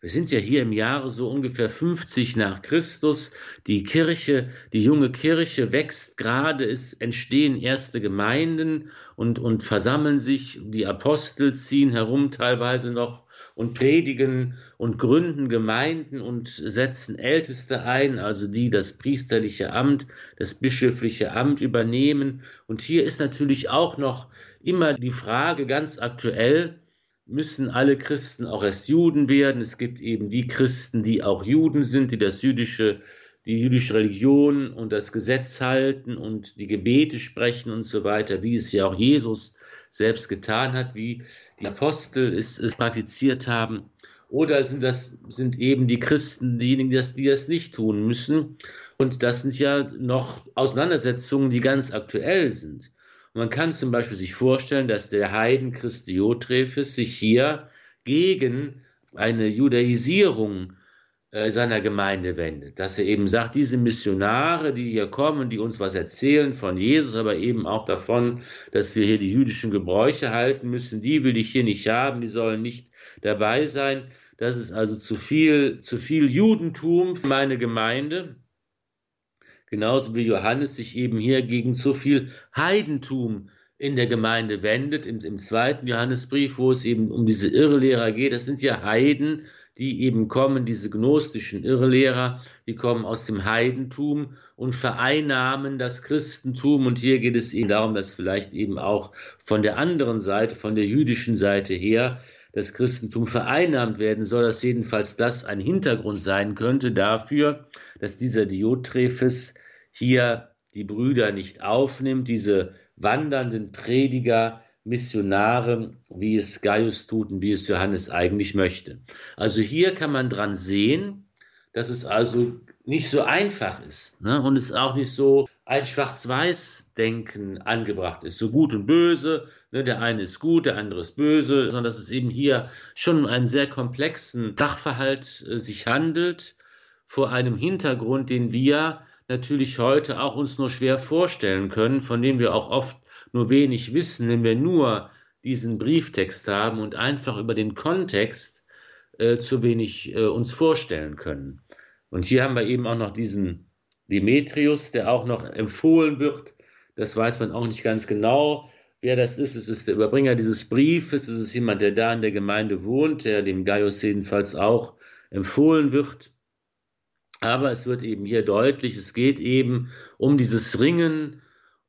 Wir sind ja hier im Jahre so ungefähr 50 nach Christus. Die Kirche, die junge Kirche wächst gerade, es entstehen erste Gemeinden und, und versammeln sich. Die Apostel ziehen herum teilweise noch und predigen und gründen Gemeinden und setzen Älteste ein, also die das priesterliche Amt, das bischöfliche Amt übernehmen. Und hier ist natürlich auch noch immer die Frage ganz aktuell, müssen alle Christen auch erst Juden werden? Es gibt eben die Christen, die auch Juden sind, die das jüdische die jüdische Religion und das Gesetz halten und die Gebete sprechen und so weiter, wie es ja auch Jesus selbst getan hat, wie die Apostel es, es praktiziert haben. Oder sind das sind eben die Christen diejenigen, die das, die das nicht tun müssen? Und das sind ja noch Auseinandersetzungen, die ganz aktuell sind. Und man kann zum Beispiel sich vorstellen, dass der Heiden Christiotrephes sich hier gegen eine Judaisierung äh, seiner Gemeinde wendet, dass er eben sagt, diese Missionare, die hier kommen, die uns was erzählen von Jesus, aber eben auch davon, dass wir hier die jüdischen Gebräuche halten müssen, die will ich hier nicht haben, die sollen nicht dabei sein. Das ist also zu viel, zu viel Judentum für meine Gemeinde. Genauso wie Johannes sich eben hier gegen zu viel Heidentum in der Gemeinde wendet, im, im zweiten Johannesbrief, wo es eben um diese Irrlehrer geht. Das sind ja Heiden, die eben kommen, diese gnostischen Irrlehrer, die kommen aus dem Heidentum und vereinnahmen das Christentum. Und hier geht es eben darum, dass vielleicht eben auch von der anderen Seite, von der jüdischen Seite her, das Christentum vereinnahmt werden soll, dass jedenfalls das ein Hintergrund sein könnte dafür, dass dieser Diotrephes hier die Brüder nicht aufnimmt, diese wandernden Prediger, Missionare, wie es Gaius tut und wie es Johannes eigentlich möchte. Also hier kann man dran sehen, dass es also nicht so einfach ist ne? und es auch nicht so ein Schwarz-Weiß-Denken angebracht ist, so gut und böse, ne? der eine ist gut, der andere ist böse, sondern dass es eben hier schon um einen sehr komplexen Sachverhalt äh, sich handelt, vor einem Hintergrund, den wir natürlich heute auch uns nur schwer vorstellen können, von dem wir auch oft nur wenig wissen, wenn wir nur diesen Brieftext haben und einfach über den Kontext äh, zu wenig äh, uns vorstellen können. Und hier haben wir eben auch noch diesen Demetrius, der auch noch empfohlen wird. Das weiß man auch nicht ganz genau, wer das ist. Es ist der Überbringer dieses Briefes, es ist jemand, der da in der Gemeinde wohnt, der dem Gaius jedenfalls auch empfohlen wird. Aber es wird eben hier deutlich, es geht eben um dieses Ringen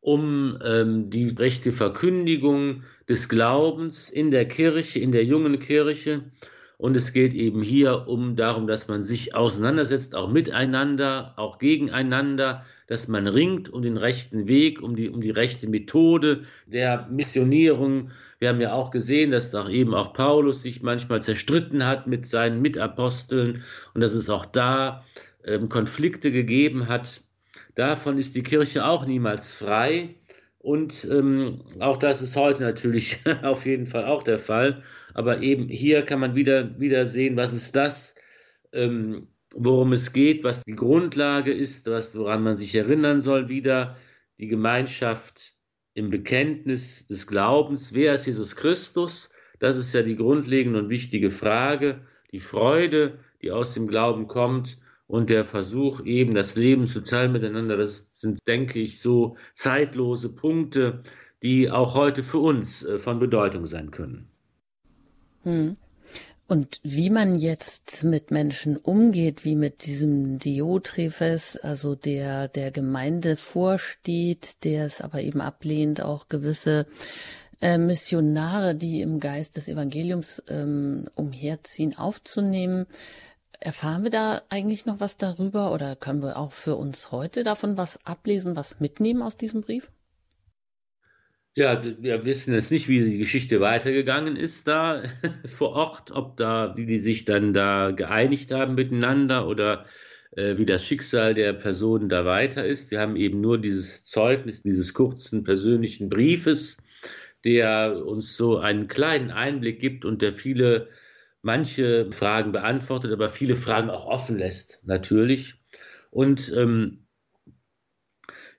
um ähm, die rechte Verkündigung des Glaubens in der Kirche, in der jungen Kirche. Und es geht eben hier um darum, dass man sich auseinandersetzt, auch miteinander, auch gegeneinander, dass man ringt um den rechten Weg, um die, um die rechte Methode der Missionierung. Wir haben ja auch gesehen, dass doch eben auch Paulus sich manchmal zerstritten hat mit seinen Mitaposteln und dass es auch da ähm, Konflikte gegeben hat davon ist die Kirche auch niemals frei. Und ähm, auch das ist heute natürlich <laughs> auf jeden Fall auch der Fall. Aber eben hier kann man wieder, wieder sehen, was ist das, ähm, worum es geht, was die Grundlage ist, was, woran man sich erinnern soll, wieder die Gemeinschaft im Bekenntnis des Glaubens. Wer ist Jesus Christus? Das ist ja die grundlegende und wichtige Frage. Die Freude, die aus dem Glauben kommt und der Versuch, eben das Leben zu teilen miteinander, das sind, denke ich, so zeitlose Punkte, die auch heute für uns äh, von Bedeutung sein können. Hm. Und wie man jetzt mit Menschen umgeht, wie mit diesem Diotrephes, also der der Gemeinde vorsteht, der es aber eben ablehnt, auch gewisse äh, Missionare, die im Geist des Evangeliums ähm, umherziehen, aufzunehmen. Erfahren wir da eigentlich noch was darüber oder können wir auch für uns heute davon was ablesen, was mitnehmen aus diesem Brief? Ja, wir wissen jetzt nicht, wie die Geschichte weitergegangen ist da <laughs> vor Ort, ob da, wie die sich dann da geeinigt haben miteinander oder äh, wie das Schicksal der Personen da weiter ist. Wir haben eben nur dieses Zeugnis dieses kurzen persönlichen Briefes, der uns so einen kleinen Einblick gibt und der viele, manche Fragen beantwortet, aber viele Fragen auch offen lässt, natürlich. Und ähm,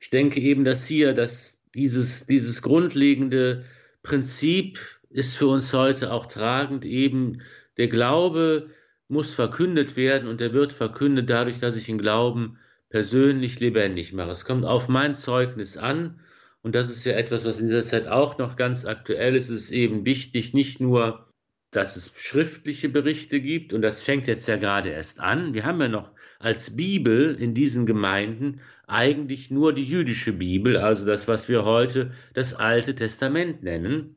ich denke eben, dass hier das dieses, dieses grundlegende Prinzip ist für uns heute auch tragend, eben der Glaube muss verkündet werden und er wird verkündet dadurch, dass ich den Glauben persönlich lebendig mache. Es kommt auf mein Zeugnis an und das ist ja etwas, was in dieser Zeit auch noch ganz aktuell ist. Es ist eben wichtig, nicht nur, dass es schriftliche Berichte gibt und das fängt jetzt ja gerade erst an. Wir haben ja noch als Bibel in diesen Gemeinden eigentlich nur die jüdische Bibel, also das, was wir heute das Alte Testament nennen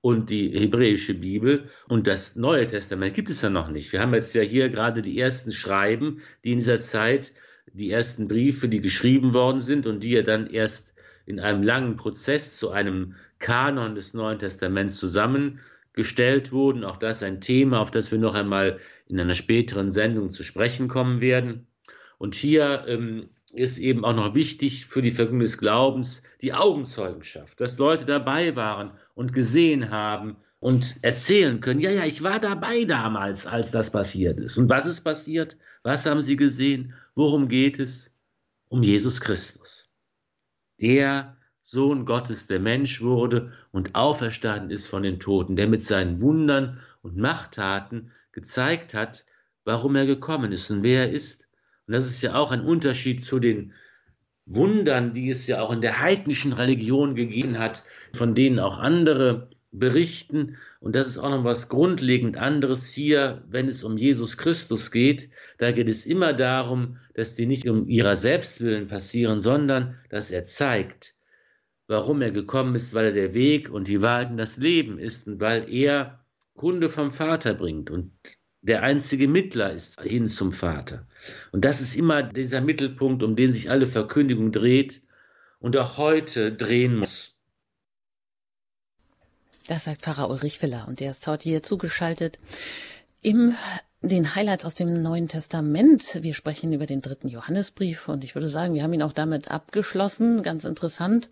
und die hebräische Bibel und das Neue Testament gibt es ja noch nicht. Wir haben jetzt ja hier gerade die ersten Schreiben, die in dieser Zeit, die ersten Briefe, die geschrieben worden sind und die ja dann erst in einem langen Prozess zu einem Kanon des Neuen Testaments zusammengestellt wurden. Auch das ein Thema, auf das wir noch einmal in einer späteren Sendung zu sprechen kommen werden. Und hier ähm, ist eben auch noch wichtig für die Verkündigung des Glaubens die Augenzeugenschaft, dass Leute dabei waren und gesehen haben und erzählen können, ja, ja, ich war dabei damals, als das passiert ist. Und was ist passiert? Was haben sie gesehen? Worum geht es? Um Jesus Christus. Der Sohn Gottes, der Mensch wurde und auferstanden ist von den Toten, der mit seinen Wundern und Machttaten gezeigt hat, warum er gekommen ist und wer er ist. Und das ist ja auch ein Unterschied zu den Wundern, die es ja auch in der heidnischen Religion gegeben hat, von denen auch andere berichten. Und das ist auch noch was grundlegend anderes hier, wenn es um Jesus Christus geht. Da geht es immer darum, dass die nicht um ihrer Selbstwillen passieren, sondern dass er zeigt, warum er gekommen ist, weil er der Weg und die Wahrheit und das Leben ist und weil er Kunde vom Vater bringt und der einzige Mittler ist hin zum Vater. Und das ist immer dieser Mittelpunkt, um den sich alle Verkündigung dreht und auch heute drehen muss. Das sagt Pfarrer Ulrich Viller und der ist heute hier zugeschaltet im den Highlights aus dem Neuen Testament. Wir sprechen über den dritten Johannesbrief und ich würde sagen, wir haben ihn auch damit abgeschlossen. Ganz interessant.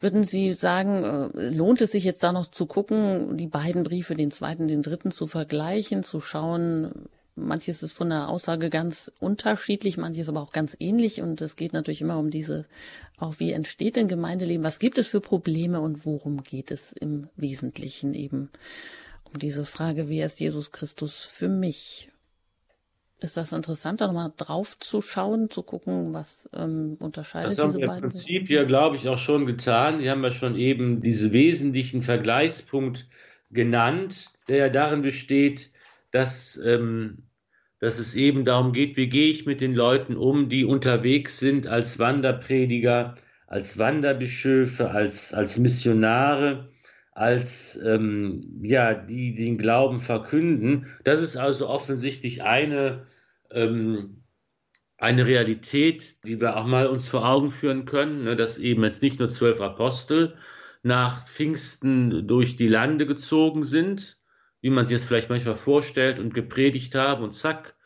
Würden Sie sagen, äh, lohnt es sich jetzt da noch zu gucken, die beiden Briefe, den zweiten, den dritten zu vergleichen, zu schauen? Manches ist von der Aussage ganz unterschiedlich, manches aber auch ganz ähnlich und es geht natürlich immer um diese, auch wie entsteht denn Gemeindeleben, was gibt es für Probleme und worum geht es im Wesentlichen eben um diese Frage, wer ist Jesus Christus für mich? Ist das interessant, da nochmal drauf zu schauen, zu gucken, was ähm, unterscheidet das diese beiden? Das haben wir im Prinzip ja, glaube ich, auch schon getan. Die haben ja schon eben diesen wesentlichen Vergleichspunkt genannt, der ja darin besteht, dass, ähm, dass es eben darum geht, wie gehe ich mit den Leuten um, die unterwegs sind als Wanderprediger, als Wanderbischöfe, als, als Missionare als ähm, ja, die den Glauben verkünden. Das ist also offensichtlich eine, ähm, eine Realität, die wir auch mal uns vor Augen führen können, ne, dass eben jetzt nicht nur zwölf Apostel nach Pfingsten durch die Lande gezogen sind, wie man sich das vielleicht manchmal vorstellt und gepredigt haben und zack,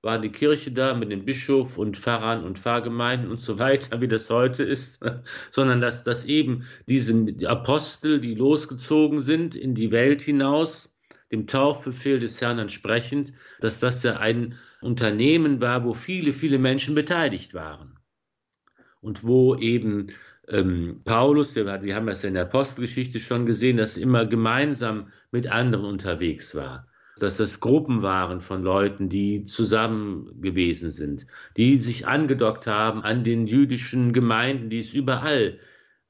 war die Kirche da mit dem Bischof und Pfarrern und Pfarrgemeinden und so weiter, wie das heute ist, <laughs> sondern dass, dass eben diese Apostel, die losgezogen sind in die Welt hinaus, dem Taufbefehl des Herrn entsprechend, dass das ja ein Unternehmen war, wo viele, viele Menschen beteiligt waren. Und wo eben ähm, Paulus, wir, wir haben das ja in der Apostelgeschichte schon gesehen, dass er immer gemeinsam mit anderen unterwegs war dass das Gruppen waren von Leuten, die zusammen gewesen sind, die sich angedockt haben an den jüdischen Gemeinden, die es überall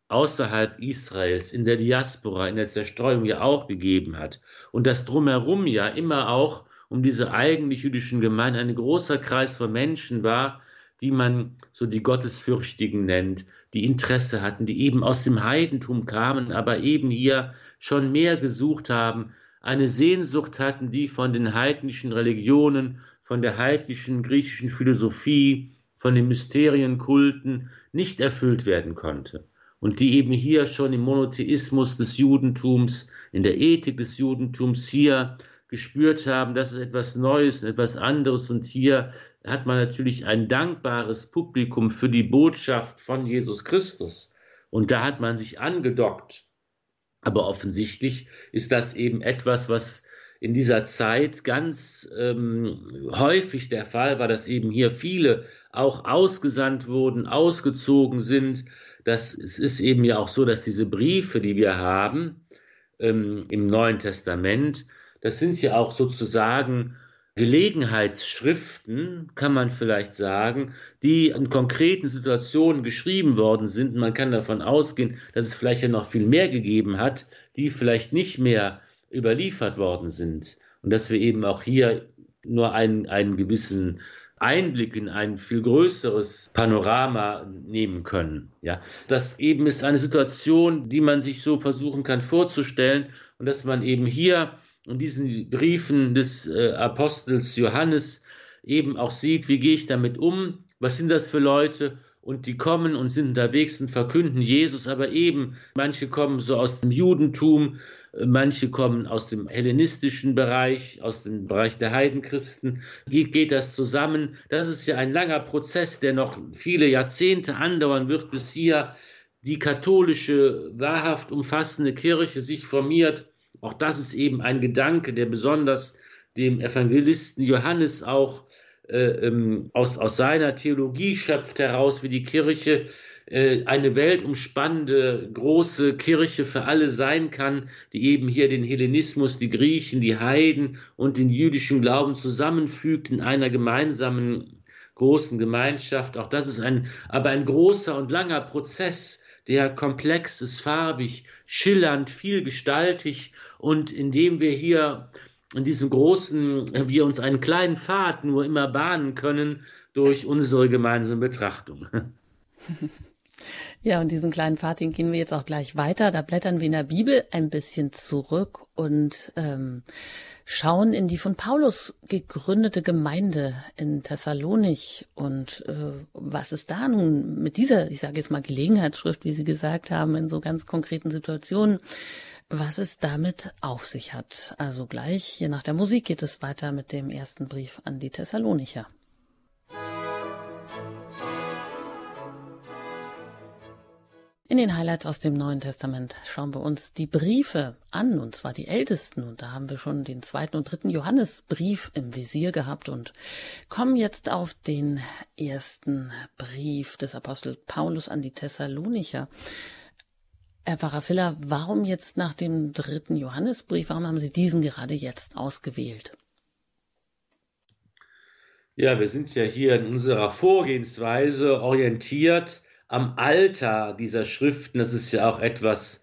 außerhalb Israels, in der Diaspora, in der Zerstreuung ja auch gegeben hat. Und das drumherum ja immer auch um diese eigentlich jüdischen Gemeinden ein großer Kreis von Menschen war, die man so die Gottesfürchtigen nennt, die Interesse hatten, die eben aus dem Heidentum kamen, aber eben hier schon mehr gesucht haben, eine Sehnsucht hatten, die von den heidnischen Religionen, von der heidnischen griechischen Philosophie, von den Mysterienkulten nicht erfüllt werden konnte und die eben hier schon im Monotheismus des Judentums, in der Ethik des Judentums hier gespürt haben, das ist etwas Neues und etwas anderes und hier hat man natürlich ein dankbares Publikum für die Botschaft von Jesus Christus. Und da hat man sich angedockt aber offensichtlich ist das eben etwas, was in dieser Zeit ganz ähm, häufig der Fall war, dass eben hier viele auch ausgesandt wurden, ausgezogen sind. Das, es ist eben ja auch so, dass diese Briefe, die wir haben ähm, im Neuen Testament, das sind ja auch sozusagen Gelegenheitsschriften, kann man vielleicht sagen, die in konkreten Situationen geschrieben worden sind. Man kann davon ausgehen, dass es vielleicht ja noch viel mehr gegeben hat, die vielleicht nicht mehr überliefert worden sind. Und dass wir eben auch hier nur einen, einen gewissen Einblick in ein viel größeres Panorama nehmen können. Ja, das eben ist eine Situation, die man sich so versuchen kann vorzustellen und dass man eben hier in diesen Briefen des äh, Apostels Johannes eben auch sieht, wie gehe ich damit um, was sind das für Leute und die kommen und sind unterwegs und verkünden Jesus, aber eben manche kommen so aus dem Judentum, äh, manche kommen aus dem hellenistischen Bereich, aus dem Bereich der Heidenchristen. Wie geht das zusammen? Das ist ja ein langer Prozess, der noch viele Jahrzehnte andauern wird, bis hier die katholische, wahrhaft umfassende Kirche sich formiert auch das ist eben ein Gedanke, der besonders dem Evangelisten Johannes auch äh, ähm, aus, aus seiner Theologie schöpft heraus, wie die Kirche äh, eine weltumspannende große Kirche für alle sein kann, die eben hier den Hellenismus, die Griechen, die Heiden und den jüdischen Glauben zusammenfügt in einer gemeinsamen großen Gemeinschaft. Auch das ist ein, aber ein großer und langer Prozess, der komplex ist, farbig, schillernd, vielgestaltig und indem wir hier in diesem großen, wir uns einen kleinen Pfad nur immer bahnen können durch unsere gemeinsame Betrachtung. <laughs> Ja, und diesen kleinen den gehen wir jetzt auch gleich weiter. Da blättern wir in der Bibel ein bisschen zurück und ähm, schauen in die von Paulus gegründete Gemeinde in Thessalonich und äh, was ist da nun mit dieser, ich sage jetzt mal Gelegenheitsschrift, wie Sie gesagt haben, in so ganz konkreten Situationen was es damit auf sich hat. Also gleich hier nach der Musik geht es weiter mit dem ersten Brief an die Thessalonicher. In den Highlights aus dem Neuen Testament schauen wir uns die Briefe an, und zwar die ältesten. Und da haben wir schon den zweiten und dritten Johannesbrief im Visier gehabt und kommen jetzt auf den ersten Brief des Apostels Paulus an die Thessalonicher. Herr Pfarrer Filler, warum jetzt nach dem dritten Johannesbrief, warum haben Sie diesen gerade jetzt ausgewählt? Ja, wir sind ja hier in unserer Vorgehensweise orientiert am Alter dieser Schriften. Das ist ja auch etwas,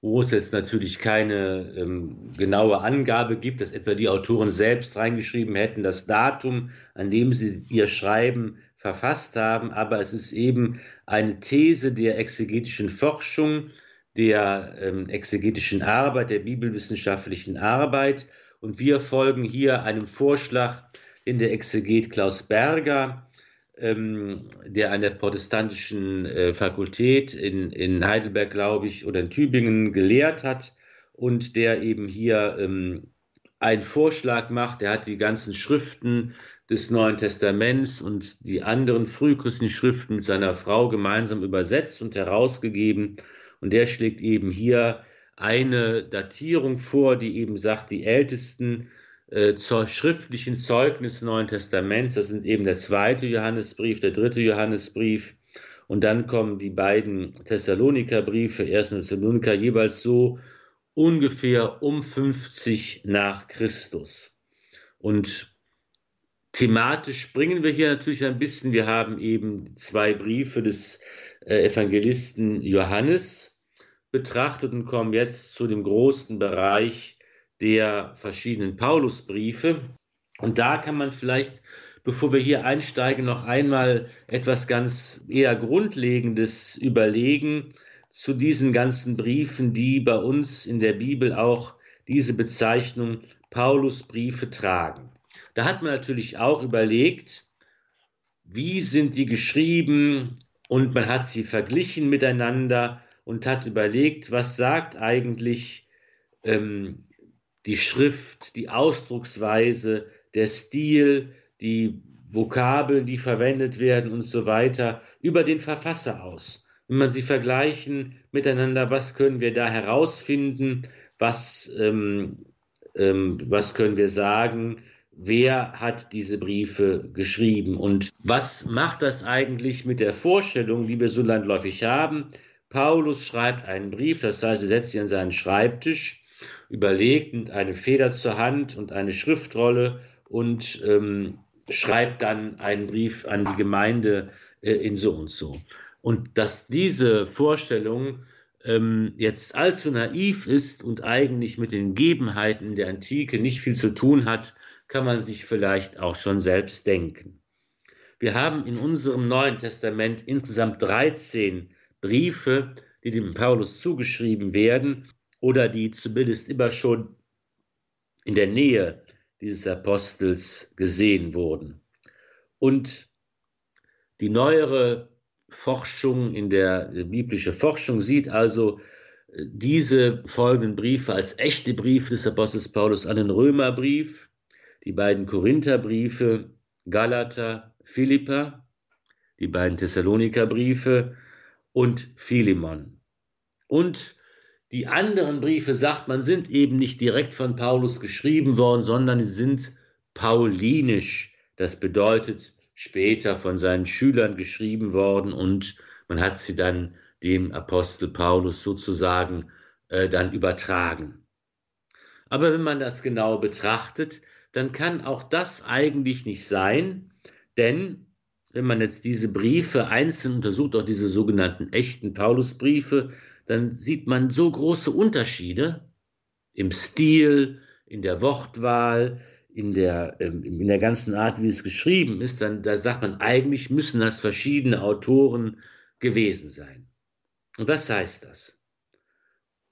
wo es jetzt natürlich keine ähm, genaue Angabe gibt, dass etwa die Autoren selbst reingeschrieben hätten, das Datum, an dem sie ihr Schreiben verfasst haben. Aber es ist eben eine These der exegetischen Forschung, der ähm, exegetischen Arbeit, der bibelwissenschaftlichen Arbeit. Und wir folgen hier einem Vorschlag in der Exeget Klaus Berger, ähm, der an der protestantischen äh, Fakultät in, in Heidelberg, glaube ich, oder in Tübingen gelehrt hat und der eben hier ähm, einen Vorschlag macht. Er hat die ganzen Schriften des Neuen Testaments und die anderen frühchristlichen Schriften mit seiner Frau gemeinsam übersetzt und herausgegeben. Und der schlägt eben hier eine Datierung vor, die eben sagt, die ältesten äh, schriftlichen Zeugnisse des Neuen Testaments, das sind eben der zweite Johannesbrief, der dritte Johannesbrief, und dann kommen die beiden Thessaloniker-Briefe, 1. Thessaloniker, jeweils so ungefähr um 50 nach Christus. Und thematisch springen wir hier natürlich ein bisschen. Wir haben eben zwei Briefe des äh, Evangelisten Johannes betrachtet und kommen jetzt zu dem großen Bereich der verschiedenen Paulusbriefe. Und da kann man vielleicht bevor wir hier einsteigen, noch einmal etwas ganz eher Grundlegendes überlegen zu diesen ganzen Briefen, die bei uns in der Bibel auch diese Bezeichnung Paulusbriefe tragen. Da hat man natürlich auch überlegt, wie sind die geschrieben und man hat sie verglichen miteinander und hat überlegt, was sagt eigentlich ähm, die Schrift, die Ausdrucksweise, der Stil, die Vokabeln, die verwendet werden und so weiter, über den Verfasser aus. Wenn man sie vergleichen miteinander, was können wir da herausfinden, was, ähm, ähm, was können wir sagen, wer hat diese Briefe geschrieben und was macht das eigentlich mit der Vorstellung, die wir so landläufig haben? Paulus schreibt einen Brief, das heißt, er setzt sich an seinen Schreibtisch, überlegt mit eine Feder zur Hand und eine Schriftrolle und ähm, schreibt dann einen Brief an die Gemeinde äh, in so und so. Und dass diese Vorstellung ähm, jetzt allzu naiv ist und eigentlich mit den Gegebenheiten der Antike nicht viel zu tun hat, kann man sich vielleicht auch schon selbst denken. Wir haben in unserem Neuen Testament insgesamt 13 Briefe, die dem Paulus zugeschrieben werden oder die zumindest immer schon in der Nähe dieses Apostels gesehen wurden. Und die neuere Forschung in der biblische Forschung sieht also äh, diese folgenden Briefe als echte Briefe des Apostels Paulus an den Römerbrief, die beiden Korintherbriefe, Galater, Philippa, die beiden Thessalonikerbriefe und Philemon. Und die anderen Briefe, sagt man, sind eben nicht direkt von Paulus geschrieben worden, sondern sie sind paulinisch. Das bedeutet später von seinen Schülern geschrieben worden und man hat sie dann dem Apostel Paulus sozusagen äh, dann übertragen. Aber wenn man das genau betrachtet, dann kann auch das eigentlich nicht sein, denn wenn man jetzt diese Briefe einzeln untersucht, auch diese sogenannten echten Paulusbriefe, dann sieht man so große Unterschiede im Stil, in der Wortwahl, in der, ähm, in der ganzen Art, wie es geschrieben ist, dann da sagt man, eigentlich müssen das verschiedene Autoren gewesen sein. Und was heißt das?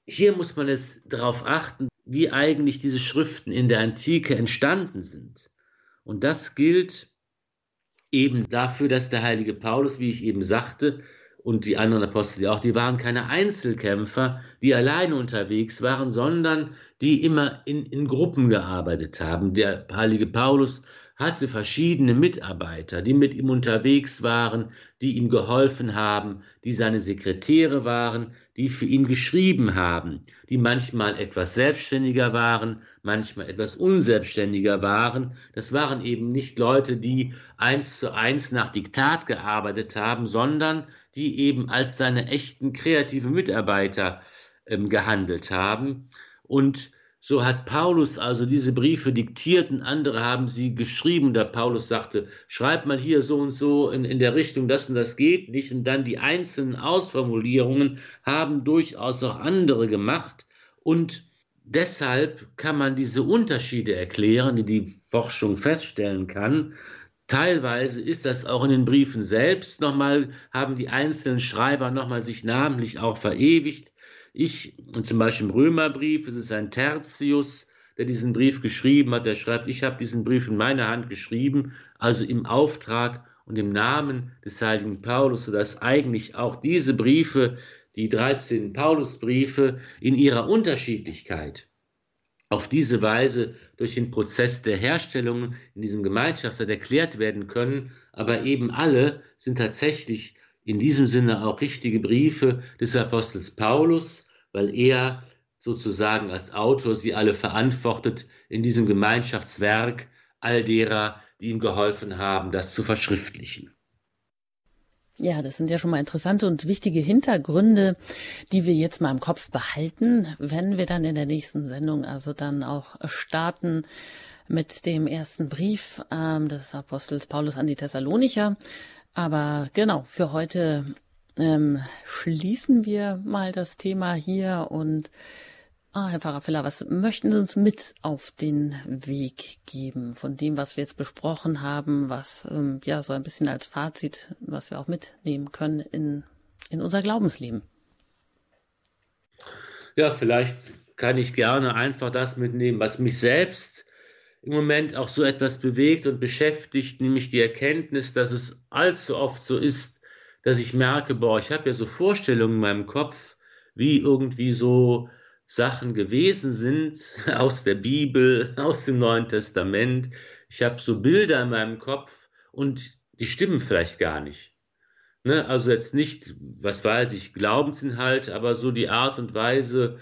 Hier muss man es darauf achten, wie eigentlich diese Schriften in der Antike entstanden sind. Und das gilt eben dafür, dass der heilige Paulus, wie ich eben sagte, und die anderen Apostel auch, die waren keine Einzelkämpfer, die alleine unterwegs waren, sondern die immer in, in Gruppen gearbeitet haben. Der heilige Paulus hatte verschiedene Mitarbeiter, die mit ihm unterwegs waren, die ihm geholfen haben, die seine Sekretäre waren, die für ihn geschrieben haben, die manchmal etwas selbstständiger waren, manchmal etwas unselbstständiger waren. Das waren eben nicht Leute, die eins zu eins nach Diktat gearbeitet haben, sondern die eben als seine echten kreativen Mitarbeiter ähm, gehandelt haben. Und so hat Paulus also diese Briefe diktiert und andere haben sie geschrieben. Da Paulus sagte, schreib mal hier so und so in, in der Richtung, das und das geht nicht. Und dann die einzelnen Ausformulierungen haben durchaus auch andere gemacht. Und deshalb kann man diese Unterschiede erklären, die die Forschung feststellen kann. Teilweise ist das auch in den Briefen selbst nochmal, haben die einzelnen Schreiber nochmal sich namentlich auch verewigt. Ich, und zum Beispiel im Römerbrief, es ist ein Tertius, der diesen Brief geschrieben hat, der schreibt, ich habe diesen Brief in meiner Hand geschrieben, also im Auftrag und im Namen des heiligen Paulus, sodass eigentlich auch diese Briefe, die 13 Paulusbriefe, in ihrer Unterschiedlichkeit auf diese Weise durch den Prozess der Herstellung in diesem Gemeinschaftsrat erklärt werden können, aber eben alle sind tatsächlich in diesem Sinne auch richtige Briefe des Apostels Paulus, weil er sozusagen als Autor sie alle verantwortet in diesem Gemeinschaftswerk all derer, die ihm geholfen haben, das zu verschriftlichen. Ja, das sind ja schon mal interessante und wichtige Hintergründe, die wir jetzt mal im Kopf behalten, wenn wir dann in der nächsten Sendung also dann auch starten mit dem ersten Brief ähm, des Apostels Paulus an die Thessalonicher. Aber genau, für heute ähm, schließen wir mal das Thema hier und Ah, Herr Pfarrer Filler, was möchten Sie uns mit auf den Weg geben von dem, was wir jetzt besprochen haben, was ähm, ja so ein bisschen als Fazit, was wir auch mitnehmen können in, in unser Glaubensleben? Ja, vielleicht kann ich gerne einfach das mitnehmen, was mich selbst im Moment auch so etwas bewegt und beschäftigt, nämlich die Erkenntnis, dass es allzu oft so ist, dass ich merke, boah, ich habe ja so Vorstellungen in meinem Kopf, wie irgendwie so Sachen gewesen sind <laughs> aus der Bibel, <laughs> aus dem Neuen Testament. Ich habe so Bilder in meinem Kopf und die stimmen vielleicht gar nicht. Ne? Also jetzt nicht, was weiß ich, Glaubensinhalt, aber so die Art und Weise,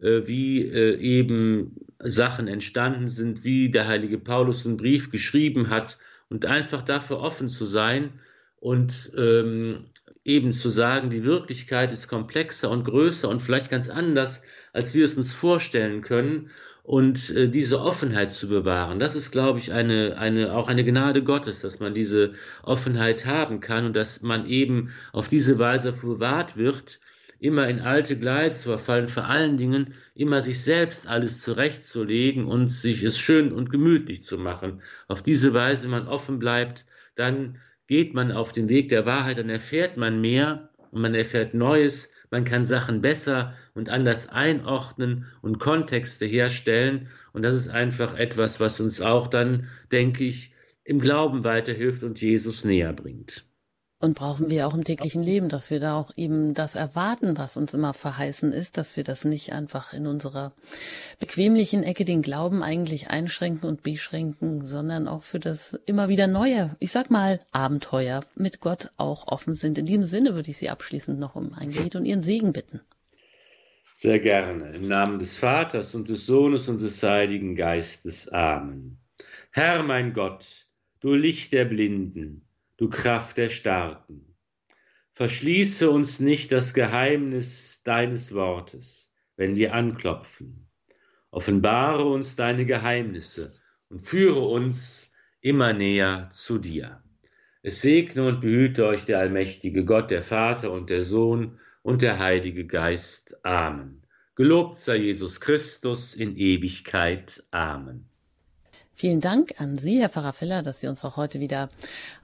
äh, wie äh, eben Sachen entstanden sind, wie der heilige Paulus einen Brief geschrieben hat und einfach dafür offen zu sein und ähm, eben zu sagen, die Wirklichkeit ist komplexer und größer und vielleicht ganz anders, als wir es uns vorstellen können und äh, diese Offenheit zu bewahren. Das ist, glaube ich, eine, eine, auch eine Gnade Gottes, dass man diese Offenheit haben kann und dass man eben auf diese Weise bewahrt wird, immer in alte Gleise zu verfallen, vor allen Dingen immer sich selbst alles zurechtzulegen und sich es schön und gemütlich zu machen. Auf diese Weise man offen bleibt, dann geht man auf den Weg der Wahrheit, dann erfährt man mehr und man erfährt Neues, man kann Sachen besser und anders einordnen und Kontexte herstellen. Und das ist einfach etwas, was uns auch dann, denke ich, im Glauben weiterhilft und Jesus näher bringt. Und brauchen wir auch im täglichen Leben, dass wir da auch eben das erwarten, was uns immer verheißen ist, dass wir das nicht einfach in unserer bequemlichen Ecke den Glauben eigentlich einschränken und beschränken, sondern auch für das immer wieder neue, ich sag mal, Abenteuer mit Gott auch offen sind. In diesem Sinne würde ich Sie abschließend noch um ein Gebet und Ihren Segen bitten. Sehr gerne. Im Namen des Vaters und des Sohnes und des Heiligen Geistes. Amen. Herr mein Gott, du Licht der Blinden, du Kraft der Starken. Verschließe uns nicht das Geheimnis deines Wortes, wenn wir anklopfen. Offenbare uns deine Geheimnisse und führe uns immer näher zu dir. Es segne und behüte euch der allmächtige Gott, der Vater und der Sohn und der Heilige Geist. Amen. Gelobt sei Jesus Christus in Ewigkeit. Amen. Vielen Dank an Sie, Herr Pfarrer Feller, dass Sie uns auch heute wieder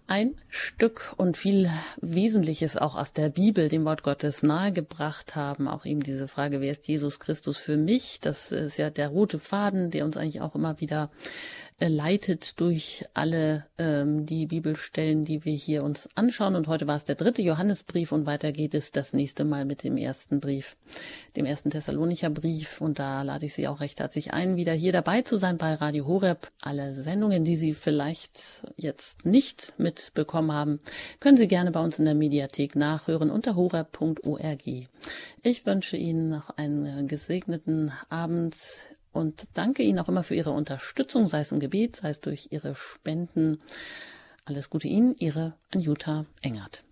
ein Stück und viel Wesentliches auch aus der Bibel, dem Wort Gottes, nahegebracht haben. Auch eben diese Frage, wer ist Jesus Christus für mich? Das ist ja der rote Faden, der uns eigentlich auch immer wieder leitet durch alle ähm, die Bibelstellen, die wir hier uns anschauen. Und heute war es der dritte Johannesbrief und weiter geht es das nächste Mal mit dem ersten Brief, dem ersten Thessalonicher Brief. Und da lade ich Sie auch recht herzlich ein, wieder hier dabei zu sein bei Radio Horeb. Alle Sendungen, die Sie vielleicht jetzt nicht mitbekommen haben, können Sie gerne bei uns in der Mediathek nachhören unter horeb.org. Ich wünsche Ihnen noch einen gesegneten Abend und danke Ihnen auch immer für Ihre Unterstützung, sei es im Gebet, sei es durch Ihre Spenden. Alles Gute Ihnen, Ihre Anjuta Engert.